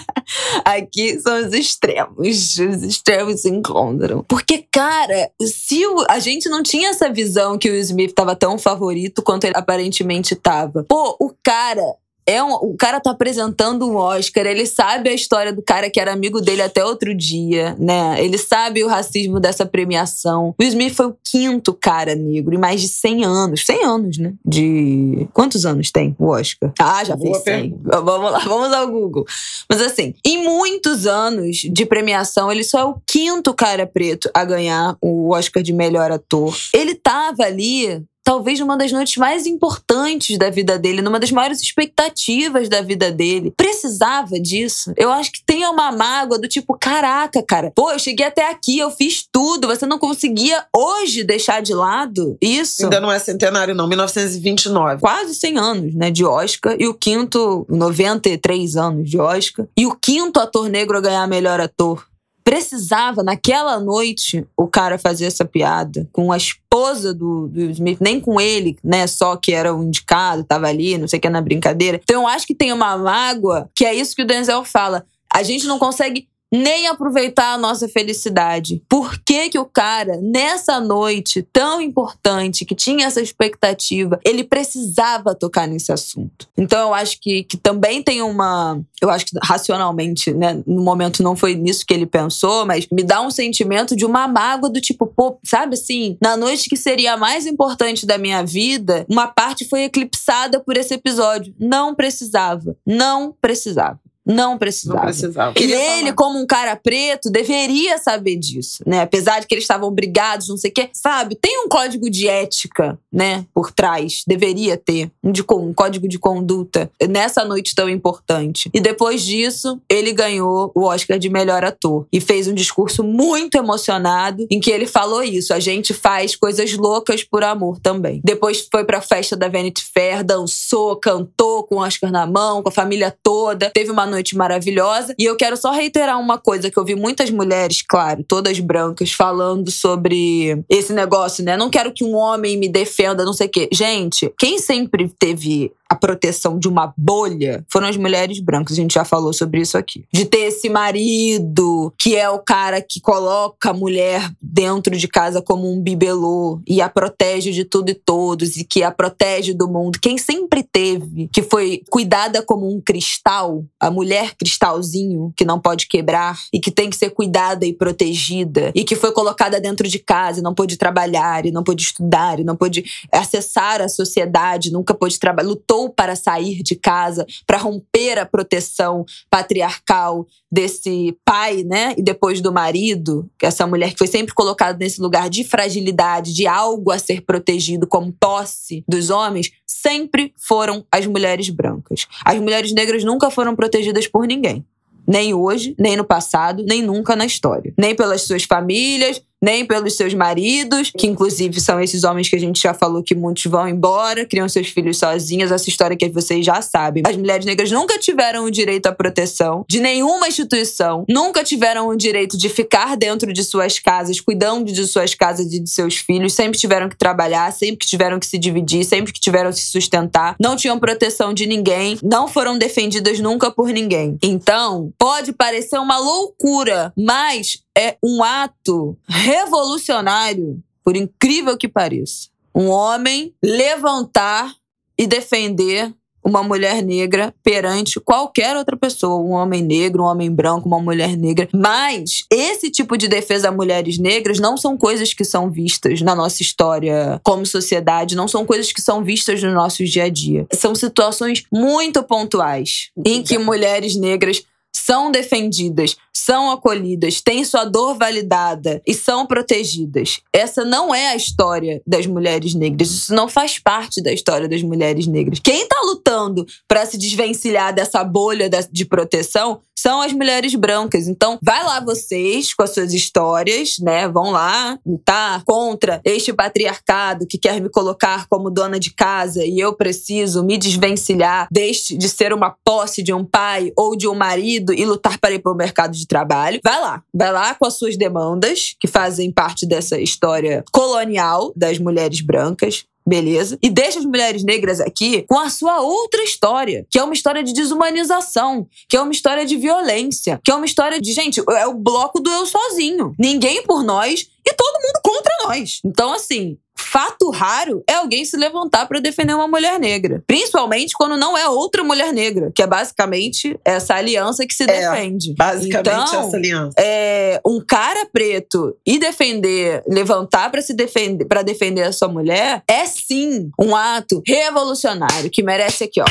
aqui são os extremos. Os extremos se encontram. Porque, cara, se o, a gente não tinha essa visão que o Smith tava tão favorito quanto ele aparentemente tava. Pô, o cara é um, o cara tá apresentando um Oscar, ele sabe a história do cara que era amigo dele até outro dia, né? Ele sabe o racismo dessa premiação. Will Smith foi o quinto cara negro em mais de 100 anos. 100 anos, né? De. Quantos anos tem o Oscar? Ah, já Boa fez 100. Pergunta. Vamos lá, vamos ao Google. Mas assim, em muitos anos de premiação, ele só é o quinto cara preto a ganhar o Oscar de melhor ator. Ele tava ali talvez numa das noites mais importantes da vida dele, numa das maiores expectativas da vida dele. Precisava disso. Eu acho que tem uma mágoa do tipo, caraca, cara, pô, eu cheguei até aqui, eu fiz tudo, você não conseguia hoje deixar de lado isso. Ainda não é centenário, não, 1929. Quase 100 anos, né, de Oscar. E o quinto, 93 anos de Oscar. E o quinto ator negro a ganhar melhor ator precisava, naquela noite, o cara fazer essa piada com a esposa do, do Smith, nem com ele, né? Só que era o indicado, tava ali, não sei o que, na brincadeira. Então eu acho que tem uma mágoa, que é isso que o Denzel fala. A gente não consegue nem aproveitar a nossa felicidade. Por que que o cara, nessa noite tão importante, que tinha essa expectativa, ele precisava tocar nesse assunto? Então eu acho que, que também tem uma. Eu acho que racionalmente, né, no momento não foi nisso que ele pensou, mas me dá um sentimento de uma mágoa do tipo, pô, sabe assim, na noite que seria a mais importante da minha vida, uma parte foi eclipsada por esse episódio. Não precisava. Não precisava. Não precisava. Não precisava. E ele, como um cara preto, deveria saber disso, né? Apesar de que eles estavam brigados, não sei o quê. Sabe, tem um código de ética, né? Por trás. Deveria ter. Um, de, um código de conduta nessa noite tão importante. E depois disso, ele ganhou o Oscar de melhor ator. E fez um discurso muito emocionado em que ele falou isso. A gente faz coisas loucas por amor também. Depois foi pra festa da Vanity Fair, dançou, cantou com o Oscar na mão, com a família toda. Teve uma noite noite maravilhosa. E eu quero só reiterar uma coisa que eu vi muitas mulheres, claro, todas brancas, falando sobre esse negócio, né? Não quero que um homem me defenda, não sei o quê. Gente, quem sempre teve a proteção de uma bolha foram as mulheres brancas. A gente já falou sobre isso aqui. De ter esse marido que é o cara que coloca a mulher dentro de casa como um bibelô e a protege de tudo e todos e que a protege do mundo. Quem sempre teve, que foi cuidada como um cristal, a mulher cristalzinho que não pode quebrar e que tem que ser cuidada e protegida e que foi colocada dentro de casa e não pôde trabalhar e não pôde estudar e não pôde acessar a sociedade, nunca pôde trabalhar, lutou lutou para sair de casa, para romper a proteção patriarcal desse pai, né? E depois do marido, essa mulher que foi sempre colocada nesse lugar de fragilidade, de algo a ser protegido como posse dos homens, sempre foram as mulheres brancas. As mulheres negras nunca foram protegidas por ninguém. Nem hoje, nem no passado, nem nunca na história. Nem pelas suas famílias, nem pelos seus maridos, que inclusive são esses homens que a gente já falou que muitos vão embora, criam seus filhos sozinhas, essa história que vocês já sabem. As mulheres negras nunca tiveram o direito à proteção de nenhuma instituição, nunca tiveram o direito de ficar dentro de suas casas, cuidando de suas casas e de seus filhos, sempre tiveram que trabalhar, sempre que tiveram que se dividir, sempre que tiveram que se sustentar, não tinham proteção de ninguém, não foram defendidas nunca por ninguém. Então, pode parecer uma loucura, mas é um ato revolucionário, por incrível que pareça. Um homem levantar e defender uma mulher negra perante qualquer outra pessoa, um homem negro, um homem branco, uma mulher negra. Mas esse tipo de defesa a mulheres negras não são coisas que são vistas na nossa história como sociedade, não são coisas que são vistas no nosso dia a dia. São situações muito pontuais em que mulheres negras são defendidas, são acolhidas, têm sua dor validada e são protegidas. Essa não é a história das mulheres negras. Isso não faz parte da história das mulheres negras. Quem está lutando para se desvencilhar dessa bolha de proteção são as mulheres brancas. Então, vai lá vocês com as suas histórias, né? Vão lá lutar contra este patriarcado que quer me colocar como dona de casa e eu preciso me desvencilhar deste de ser uma posse de um pai ou de um marido e lutar para ir para o mercado de trabalho. Vai lá, vai lá com as suas demandas que fazem parte dessa história colonial das mulheres brancas beleza? E deixa as mulheres negras aqui com a sua outra história, que é uma história de desumanização, que é uma história de violência, que é uma história de, gente, é o bloco do eu sozinho. Ninguém por nós e todo mundo contra nós. Então, assim, fato raro é alguém se levantar para defender uma mulher negra. Principalmente quando não é outra mulher negra, que é basicamente essa aliança que se é, defende. Basicamente então, essa aliança. É, um cara preto e defender, levantar para se defender, para defender a sua mulher, é sim um ato revolucionário que merece aqui, ó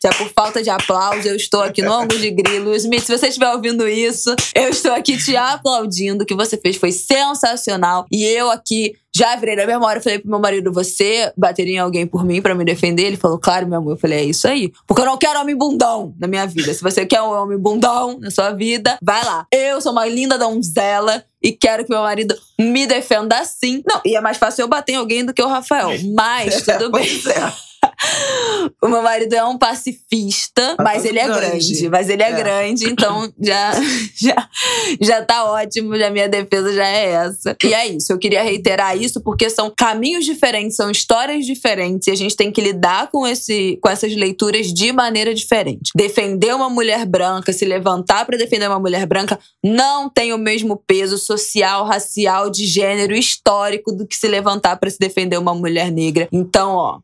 se é por falta de aplauso, eu estou aqui no ângulo de grilo. Smith, se você estiver ouvindo isso, eu estou aqui te aplaudindo. O que você fez foi sensacional. E eu aqui já virei na memória, falei pro meu marido: você bateria em alguém por mim para me defender? Ele falou: claro, meu amor. Eu falei: é isso aí. Porque eu não quero homem bundão na minha vida. Se você quer um homem bundão na sua vida, vai lá. Eu sou uma linda donzela e quero que meu marido me defenda assim. Não, e é mais fácil eu bater em alguém do que o Rafael. Mas tudo bem. O meu marido é um pacifista, Tá mas ele é grande. grande. Mas ele é, É. grande, então já, já, já tá ótimo, já minha defesa já é essa. E é isso, eu queria reiterar isso porque são caminhos diferentes, são histórias diferentes e a gente tem que lidar com, esse, com essas leituras de maneira diferente. Defender uma mulher branca, se levantar para defender uma mulher branca, não tem o mesmo peso social, racial, de gênero, histórico do que se levantar para se defender uma mulher negra. Então, ó.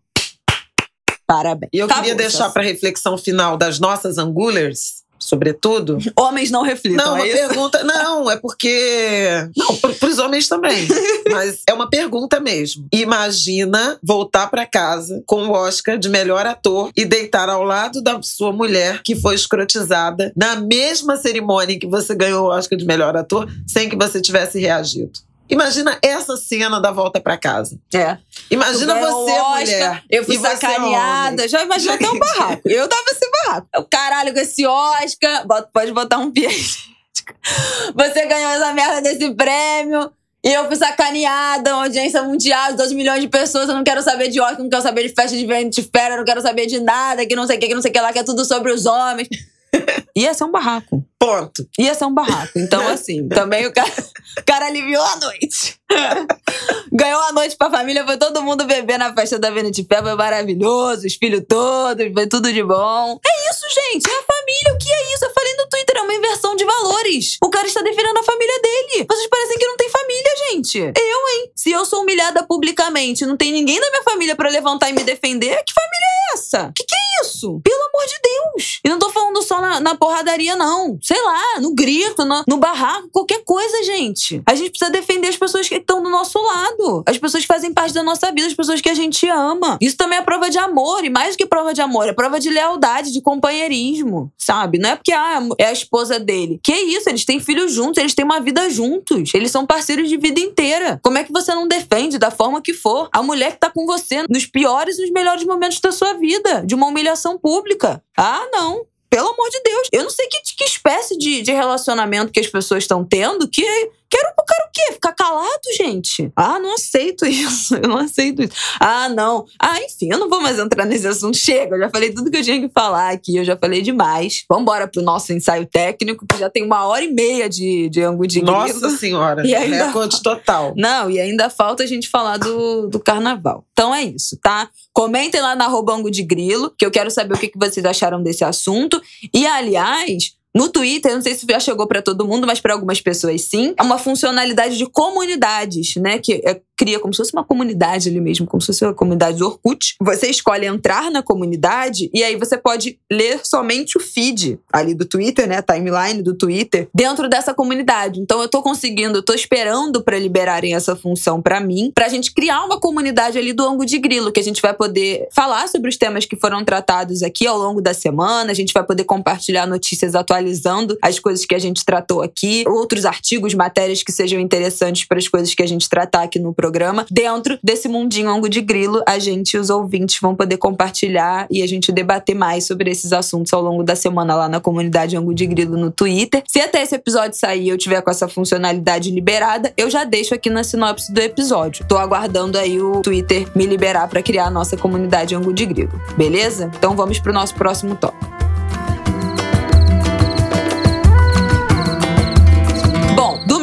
Parabéns. E eu Acabou queria deixar essa- para reflexão final das nossas angulers, sobretudo. Homens não reflitam, Não, é uma isso? pergunta. Não, é porque. Não, para os homens também. Mas é uma pergunta mesmo. Imagina voltar para casa com o Oscar de melhor ator e deitar ao lado da sua mulher que foi escrotizada na mesma cerimônia em que você ganhou o Oscar de melhor ator, sem que você tivesse reagido. Imagina essa cena da volta para casa. É. Imagina você, Oscar, mulher. Eu fui sacaneada. Já imaginou até um barraco. Eu tava nesse barraco. Eu, caralho, com esse Oscar. Bota- Pode botar um aí. Você ganhou essa merda desse prêmio. E eu fui sacaneada, uma audiência mundial, 12 milhões de pessoas. Eu não quero saber de Oscar, não quero saber de festa de de fera, não quero saber de nada, que não sei o que, que não sei o que lá, que é tudo sobre os homens. Ia ser um barraco. Ponto. Ia ser um barraco. Então, assim, também o cara, o cara aliviou a noite. Ganhou a noite pra família, foi todo mundo beber na festa da Fair, foi maravilhoso, os filhos todos, foi tudo de bom. É isso, gente, é a família, o que é isso? Eu falei no Twitter, é uma inversão de valores. O cara está defendendo a família dele. Vocês parecem que não tem família, gente. Eu, hein? Se eu sou humilhada publicamente, não tem ninguém da minha família pra levantar e me defender, que família é essa? Que que é isso? Pelo amor de Deus. E não tô falando só na, na porradaria, não. Sei lá, no grito, no, no barraco, qualquer coisa, gente. A gente precisa defender as pessoas que estão do nosso lado. As pessoas que fazem parte da nossa vida, as pessoas que a gente ama. Isso também é prova de amor. E mais do que prova de amor, é prova de lealdade, de companheirismo. Sabe? Não é porque ah, é a esposa dele. Que isso, eles têm filhos juntos, eles têm uma vida juntos. Eles são parceiros de vida inteira. Como é que você não defende da forma que for a mulher que tá com você nos piores e nos melhores momentos da sua vida? De uma humilhação pública. Ah, não. Pelo amor de Deus. Eu não sei que, que espécie de, de relacionamento que as pessoas estão tendo que. Quero, quero o quê? Ficar calado, gente? Ah, não aceito isso. Eu não aceito isso. Ah, não. Ah, enfim, eu não vou mais entrar nesse assunto. Chega, eu já falei tudo que eu tinha que falar aqui. Eu já falei demais. Vambora pro nosso ensaio técnico, que já tem uma hora e meia de, de ângulo de grilo. Nossa Senhora. E ainda- Recorde total. Não, e ainda falta a gente falar do, do carnaval. Então é isso, tá? Comentem lá na arroba Ango de Grilo, que eu quero saber o que, que vocês acharam desse assunto. E, aliás, no Twitter, eu não sei se já chegou pra todo mundo, mas pra algumas pessoas sim, é uma funcionalidade de comunidades, né? Que é- cria como se fosse uma comunidade ali mesmo, como se fosse uma comunidade do Orkut. Você escolhe entrar na comunidade e aí você pode ler somente o feed ali do Twitter, né? A timeline do Twitter, dentro dessa comunidade. Então eu tô conseguindo, eu tô esperando pra liberarem essa função pra mim, pra gente criar uma comunidade ali do Ango de Grilo, que a gente vai poder falar sobre os temas que foram tratados aqui ao longo da semana, a gente vai poder compartilhar notícias atualizando as coisas que a gente tratou aqui, outros artigos, matérias que sejam interessantes para as coisas que a gente tratar aqui no programa. Dentro desse mundinho Ango de Grilo, a gente, os ouvintes, vão poder compartilhar e a gente debater mais sobre esses assuntos ao longo da semana lá na comunidade Ango de Grilo no Twitter. Se até esse episódio sair eu tiver com essa funcionalidade liberada, eu já deixo aqui na sinopse do episódio. Tô aguardando aí o Twitter me liberar para criar a nossa comunidade Ango de Grilo. Beleza? Então vamos pro nosso próximo tópico.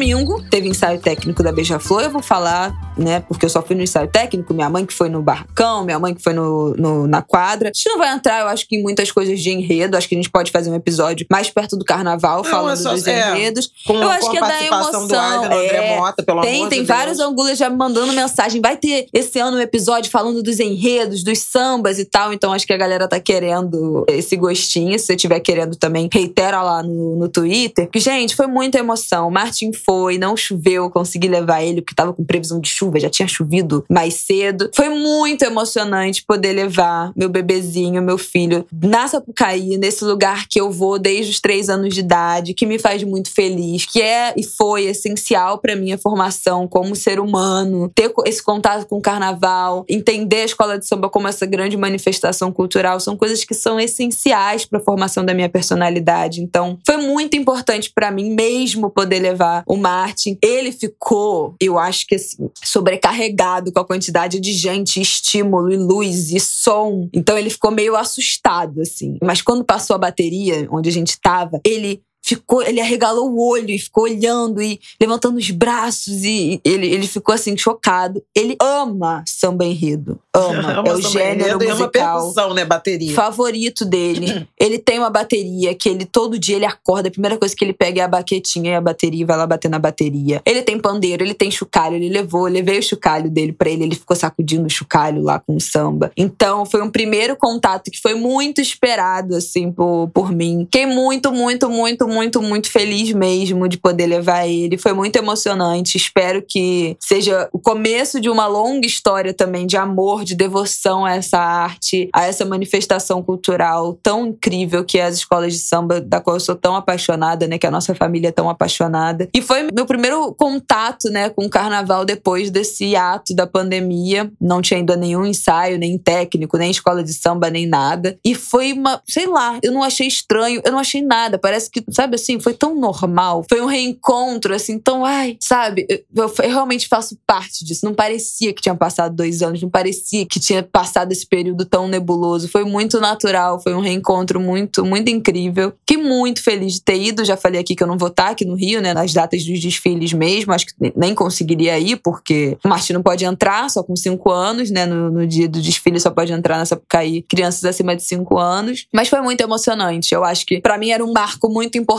Domingo teve ensaio técnico da Beija-Flor. Eu vou falar, né? Porque eu só fui no ensaio técnico. Minha mãe que foi no barracão, minha mãe que foi no, no- na quadra. A gente não vai entrar, eu acho que em muitas coisas de enredo. Acho que a gente pode fazer um episódio mais perto do carnaval, Não, falando é só- dos é. enredos. Com, Eu acho que é da emoção, do André é. Mota, pelo Tem, amor tem de vários Deus. angulhas já me mandando mensagem. Vai ter esse ano um episódio falando dos enredos, dos sambas e tal. Então acho que a galera tá querendo esse gostinho. Se você estiver querendo também, reitera lá no, no Twitter. Que, gente, foi muita emoção. Martin foi, não choveu, eu consegui levar ele, porque tava com previsão de chuva, já tinha chovido mais cedo. Foi muito emocionante poder levar meu bebezinho, meu filho, na Sapucaí, nesse lugar que eu vou desde os três anos de idade, que me faz muito feliz, que é e foi essencial pra minha formação como ser humano, ter esse contato com o carnaval, entender a escola de samba como essa grande manifestação cultural, são coisas que são essenciais pra formação da minha personalidade. Então, foi muito importante pra mim mesmo poder levar o Martin. Ele ficou, eu acho que assim, sobrecarregado com a quantidade de gente, estímulo e luz e som. Então ele ficou meio assustado, assim. Mas quando passou a bateria, onde a gente tava, ele ficou, ele arregalou o olho e ficou olhando e levantando os braços e ele, ele ficou assim chocado. Ele ama samba enredo, ama, ama é o gênero musical. uma percussão, né, bateria. Favorito dele. ele tem uma bateria que ele todo dia ele acorda, a primeira coisa que ele pega é a baquetinha e a bateria e vai lá bater na bateria. Ele tem pandeiro, ele tem chocalho, ele levou, eu levei o chocalho dele para ele, ele ficou sacudindo o chocalho lá com o samba. Então, foi um primeiro contato que foi muito esperado assim por, por mim. Fiquei muito, muito, muito, muito, muito feliz mesmo de poder levar ele. Foi muito emocionante. Espero que seja o começo de uma longa história também de amor, de devoção a essa arte, a essa manifestação cultural tão incrível que é as escolas de samba, da qual eu sou tão apaixonada, né? Que a nossa família é tão apaixonada. E foi meu primeiro contato, né, com o carnaval depois desse ato da pandemia. Não tinha ainda nenhum ensaio, nem técnico, nem escola de samba, nem nada. E foi uma, sei lá, eu não achei estranho, eu não achei nada. Parece que, sabe assim, foi tão normal. Foi um reencontro, assim, tão, ai, sabe? Eu, eu, eu, realmente faço parte disso. Não parecia que tinha passado dois anos, não parecia que tinha passado esse período tão nebuloso. Foi muito natural, foi um reencontro muito, muito incrível. Que muito feliz de ter ido. Já falei aqui que eu não vou estar aqui no Rio, né? Nas datas dos desfiles mesmo. Acho que nem conseguiria ir, porque o Martin não pode entrar, só com cinco anos, né? No, no dia do desfile só pode entrar nessa Sapucaí crianças acima de cinco anos. Mas foi muito emocionante. Eu acho que para mim era um marco muito importante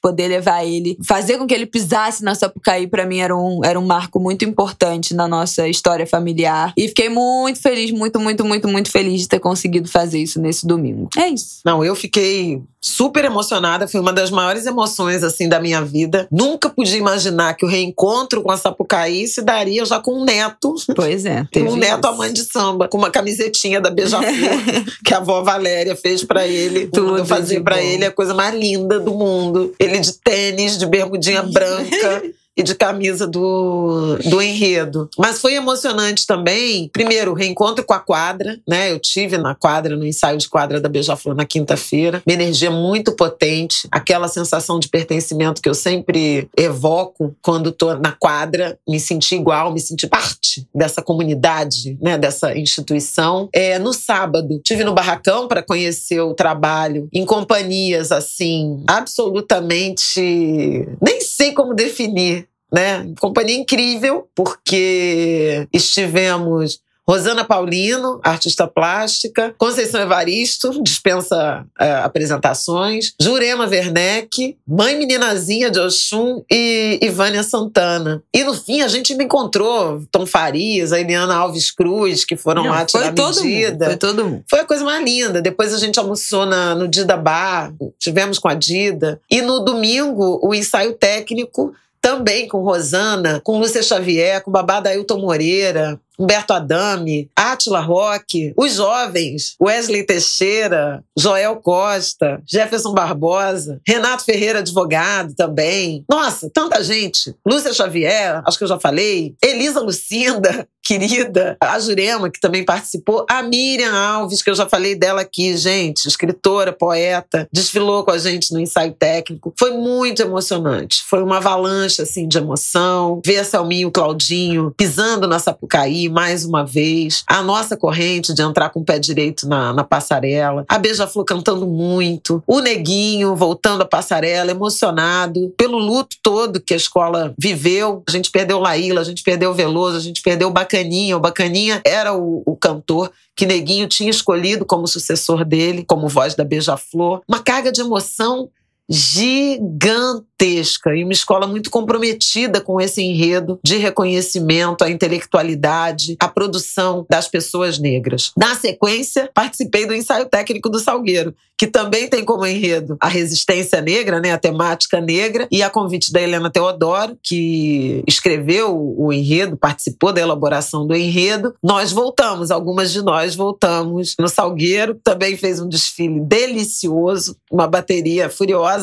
poder levar ele, fazer com que ele pisasse na Sapucaí, para mim era um, era um marco muito importante na nossa história familiar. E fiquei muito feliz, muito, muito, muito, muito feliz de ter conseguido fazer isso nesse domingo. É isso. Não, eu fiquei super emocionada, foi uma das maiores emoções assim da minha vida. Nunca podia imaginar que o reencontro com a Sapucaí se daria já com um neto. Pois é. um neto isso. mãe de samba, com uma camisetinha da Beija-Flor que a avó Valéria fez para ele. Tudo eu fazia para ele a coisa mais linda do mundo. Ele de tênis, de bermudinha branca e de camisa do, do enredo. Mas foi emocionante também, primeiro, o reencontro com a quadra, né? Eu tive na quadra, no ensaio de quadra da Beija-Flor na quinta-feira. Uma energia muito potente, aquela sensação de pertencimento que eu sempre evoco quando tô na quadra, me sentir igual, me sentir parte dessa comunidade, né? Dessa instituição. É, no sábado, tive no Barracão para conhecer o trabalho em companhias assim, absolutamente. nem sei como definir né? Companhia incrível, porque estivemos Rosana Paulino, artista plástica. Conceição Evaristo, dispensa é, apresentações. Jurema Werneck, Mãe Meninazinha de Oxum e Ivânia Santana. E no fim a gente ainda encontrou Tom Farias, a Eliana Alves Cruz, que foram Não, lá tirar todo medida. Mundo, foi todo mundo. Foi a coisa mais linda. Depois a gente almoçou na, no Dida Bar, tivemos com a Dida. E no domingo, o ensaio técnico também com Rosana, com Lúcia Xavier, com Babada Ailton Moreira, Humberto Adame, Átila Roque, os jovens, Wesley Teixeira, Joel Costa, Jefferson Barbosa, Renato Ferreira, advogado também. Nossa, tanta gente. Lúcia Xavier, acho que eu já falei. Elisa Lucinda, querida. A Jurema, que também participou. A Miriam Alves, que eu já falei dela aqui, gente. Escritora, poeta. Desfilou com a gente no ensaio técnico. Foi muito emocionante. Foi uma avalanche, assim, de emoção. Ver Selminho e Claudinho pisando na Sapucaí, mais uma vez. A nossa corrente de entrar com o pé direito na, na passarela. A Beija-Flor cantando muito. O Neguinho voltando à passarela, emocionado pelo luto todo que a escola viveu. A gente perdeu Laíla, a gente perdeu Veloso, a gente perdeu o Bacaninha. O Bacaninha era o, o cantor que Neguinho tinha escolhido como sucessor dele, como voz da Beija-Flor. Uma carga de emoção gigantesca e uma escola muito comprometida com esse enredo de reconhecimento à intelectualidade, à produção das pessoas negras. Na sequência, participei do ensaio técnico do Salgueiro, que também tem como enredo a resistência negra, né, a temática negra, e a convite da Helena Teodoro, que escreveu o enredo, participou da elaboração do enredo. Nós voltamos, algumas de nós voltamos no Salgueiro, também fez um desfile delicioso, uma bateria furiosa,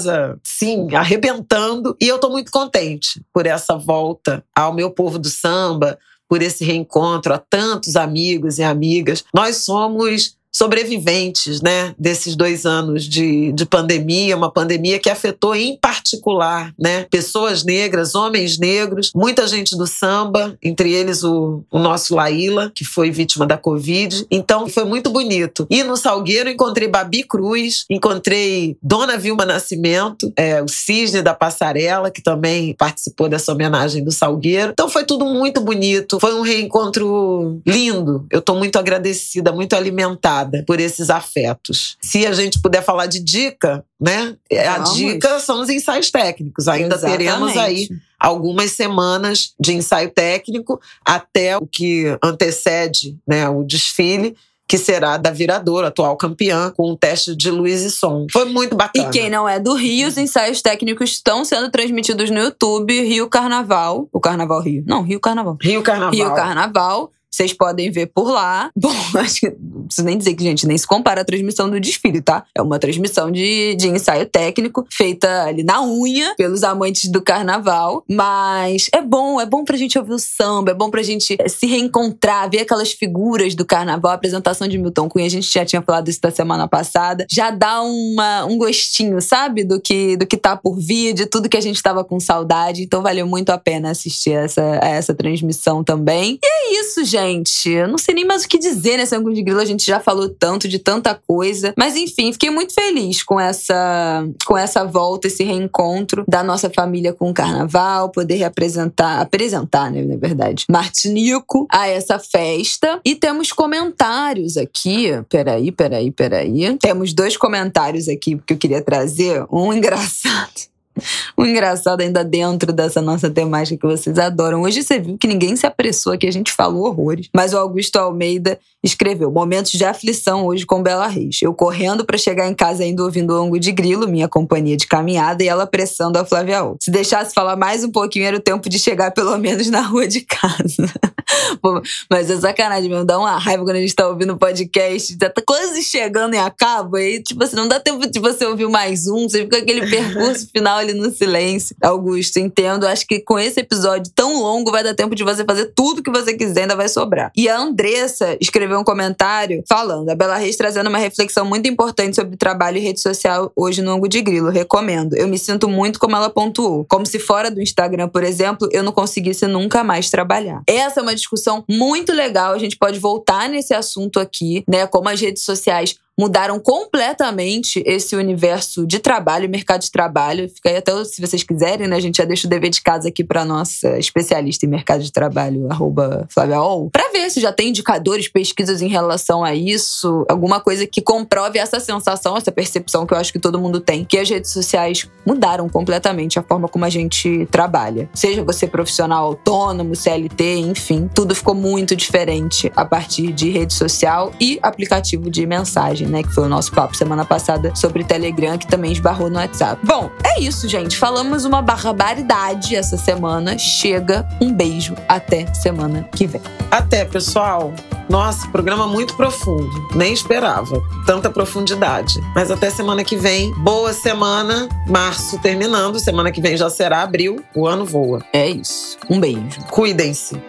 sim, arrebentando, e eu estou muito contente por essa volta ao meu povo do samba, por esse reencontro, a tantos amigos e amigas. Nós somos sobreviventes, né, desses dois anos de, de pandemia, uma pandemia que afetou em particular, né, pessoas negras, homens negros, muita gente do samba, entre eles o, o nosso Laíla, que foi vítima da Covid. Então foi muito bonito. E no Salgueiro encontrei Babi Cruz, encontrei Dona Vilma Nascimento, é, o Cisne da Passarela, que também participou dessa homenagem do Salgueiro. Então foi tudo muito bonito. Foi um reencontro lindo. Eu estou muito agradecida, muito alimentada por esses afetos. Se a gente puder falar de dica, né? A dica são os ensaios técnicos. Ainda Exatamente. teremos aí algumas semanas de ensaio técnico até o que antecede né, o desfile que será da Viradora, atual campeã, com o teste de luz e som. Foi muito bacana. E quem não é do Rio, os ensaios técnicos estão sendo transmitidos no YouTube, Rio Carnaval. O Carnaval Rio. Não, Rio Carnaval. Rio Carnaval. Rio Carnaval. Vocês podem ver por lá. Bom, acho que não preciso nem dizer que, gente, nem se compara a transmissão do desfile, tá? É uma transmissão de, de ensaio técnico, feita ali na unha, pelos amantes do carnaval. Mas é bom, é bom pra gente ouvir o samba, é bom pra gente se reencontrar, ver aquelas figuras do carnaval. A apresentação de Milton Cunha, a gente já tinha falado isso da semana passada. Já dá uma, um gostinho, sabe? Do que, do que tá por vir, de tudo que a gente tava com saudade. Então valeu muito a pena assistir essa, essa transmissão também. E é isso, gente gente. Eu não sei nem mais o que dizer nesse ângulo de grilo. A gente já falou tanto de tanta coisa. Mas enfim, fiquei muito feliz com essa, com essa volta, esse reencontro da nossa família com o carnaval, poder representar, apresentar, né, na verdade, Martinico a essa festa. E temos comentários aqui. Peraí, peraí, peraí. Temos dois comentários aqui que eu queria trazer. Um engraçado. O engraçado ainda dentro dessa nossa temática que vocês adoram. Hoje você viu que ninguém se apressou aqui, a gente falou horrores. Mas o Augusto Almeida escreveu: Momentos de aflição hoje com Bela Reis. Eu correndo para chegar em casa ainda ouvindo o Longo de Grilo, minha companhia de caminhada, e ela apressando a Flávia O. Se deixasse falar mais um pouquinho, era o tempo de chegar pelo menos na rua de casa. Pô, mas é sacanagem mesmo, dá uma raiva quando a gente tá ouvindo o podcast, já tá quase chegando e acaba, e tipo assim, não dá tempo de você ouvir mais um, você fica aquele percurso final ali no silêncio. Augusto, entendo, acho que com esse episódio tão longo vai dar tempo de você fazer tudo que você quiser, ainda vai sobrar. E a Andressa escreveu um comentário falando, a Bela Reis trazendo uma reflexão muito importante sobre trabalho e rede social hoje no Ango de Grilo, recomendo. Eu me sinto muito como ela pontuou, como se fora do Instagram, por exemplo, eu não conseguisse nunca mais trabalhar. Essa é uma discussão muito legal. A gente pode voltar nesse assunto aqui, né? Como as redes sociais mudaram completamente esse universo de trabalho, mercado de trabalho. Fica aí até se vocês quiserem, né? A gente já deixa o dever de casa aqui para nossa especialista em mercado de trabalho, arroba para ver se já tem indicadores, pesquisas em relação a isso, alguma coisa que comprove essa sensação, essa percepção que eu acho que todo mundo tem, que as redes sociais mudaram completamente a forma como a gente trabalha. Seja você profissional autônomo, CLT, enfim, tudo ficou muito diferente a partir de rede social e aplicativo de mensagem né? Que foi o nosso papo semana passada sobre Telegram, que também esbarrou no WhatsApp. Bom, é isso, gente. Falamos uma barbaridade essa semana. Chega, um beijo. Até semana que vem. Até, pessoal. Nossa, programa muito profundo. Nem esperava tanta profundidade. Mas até semana que vem. Boa semana. Março terminando. Semana que vem já será abril. O ano voa. É isso. Um beijo. Cuidem-se.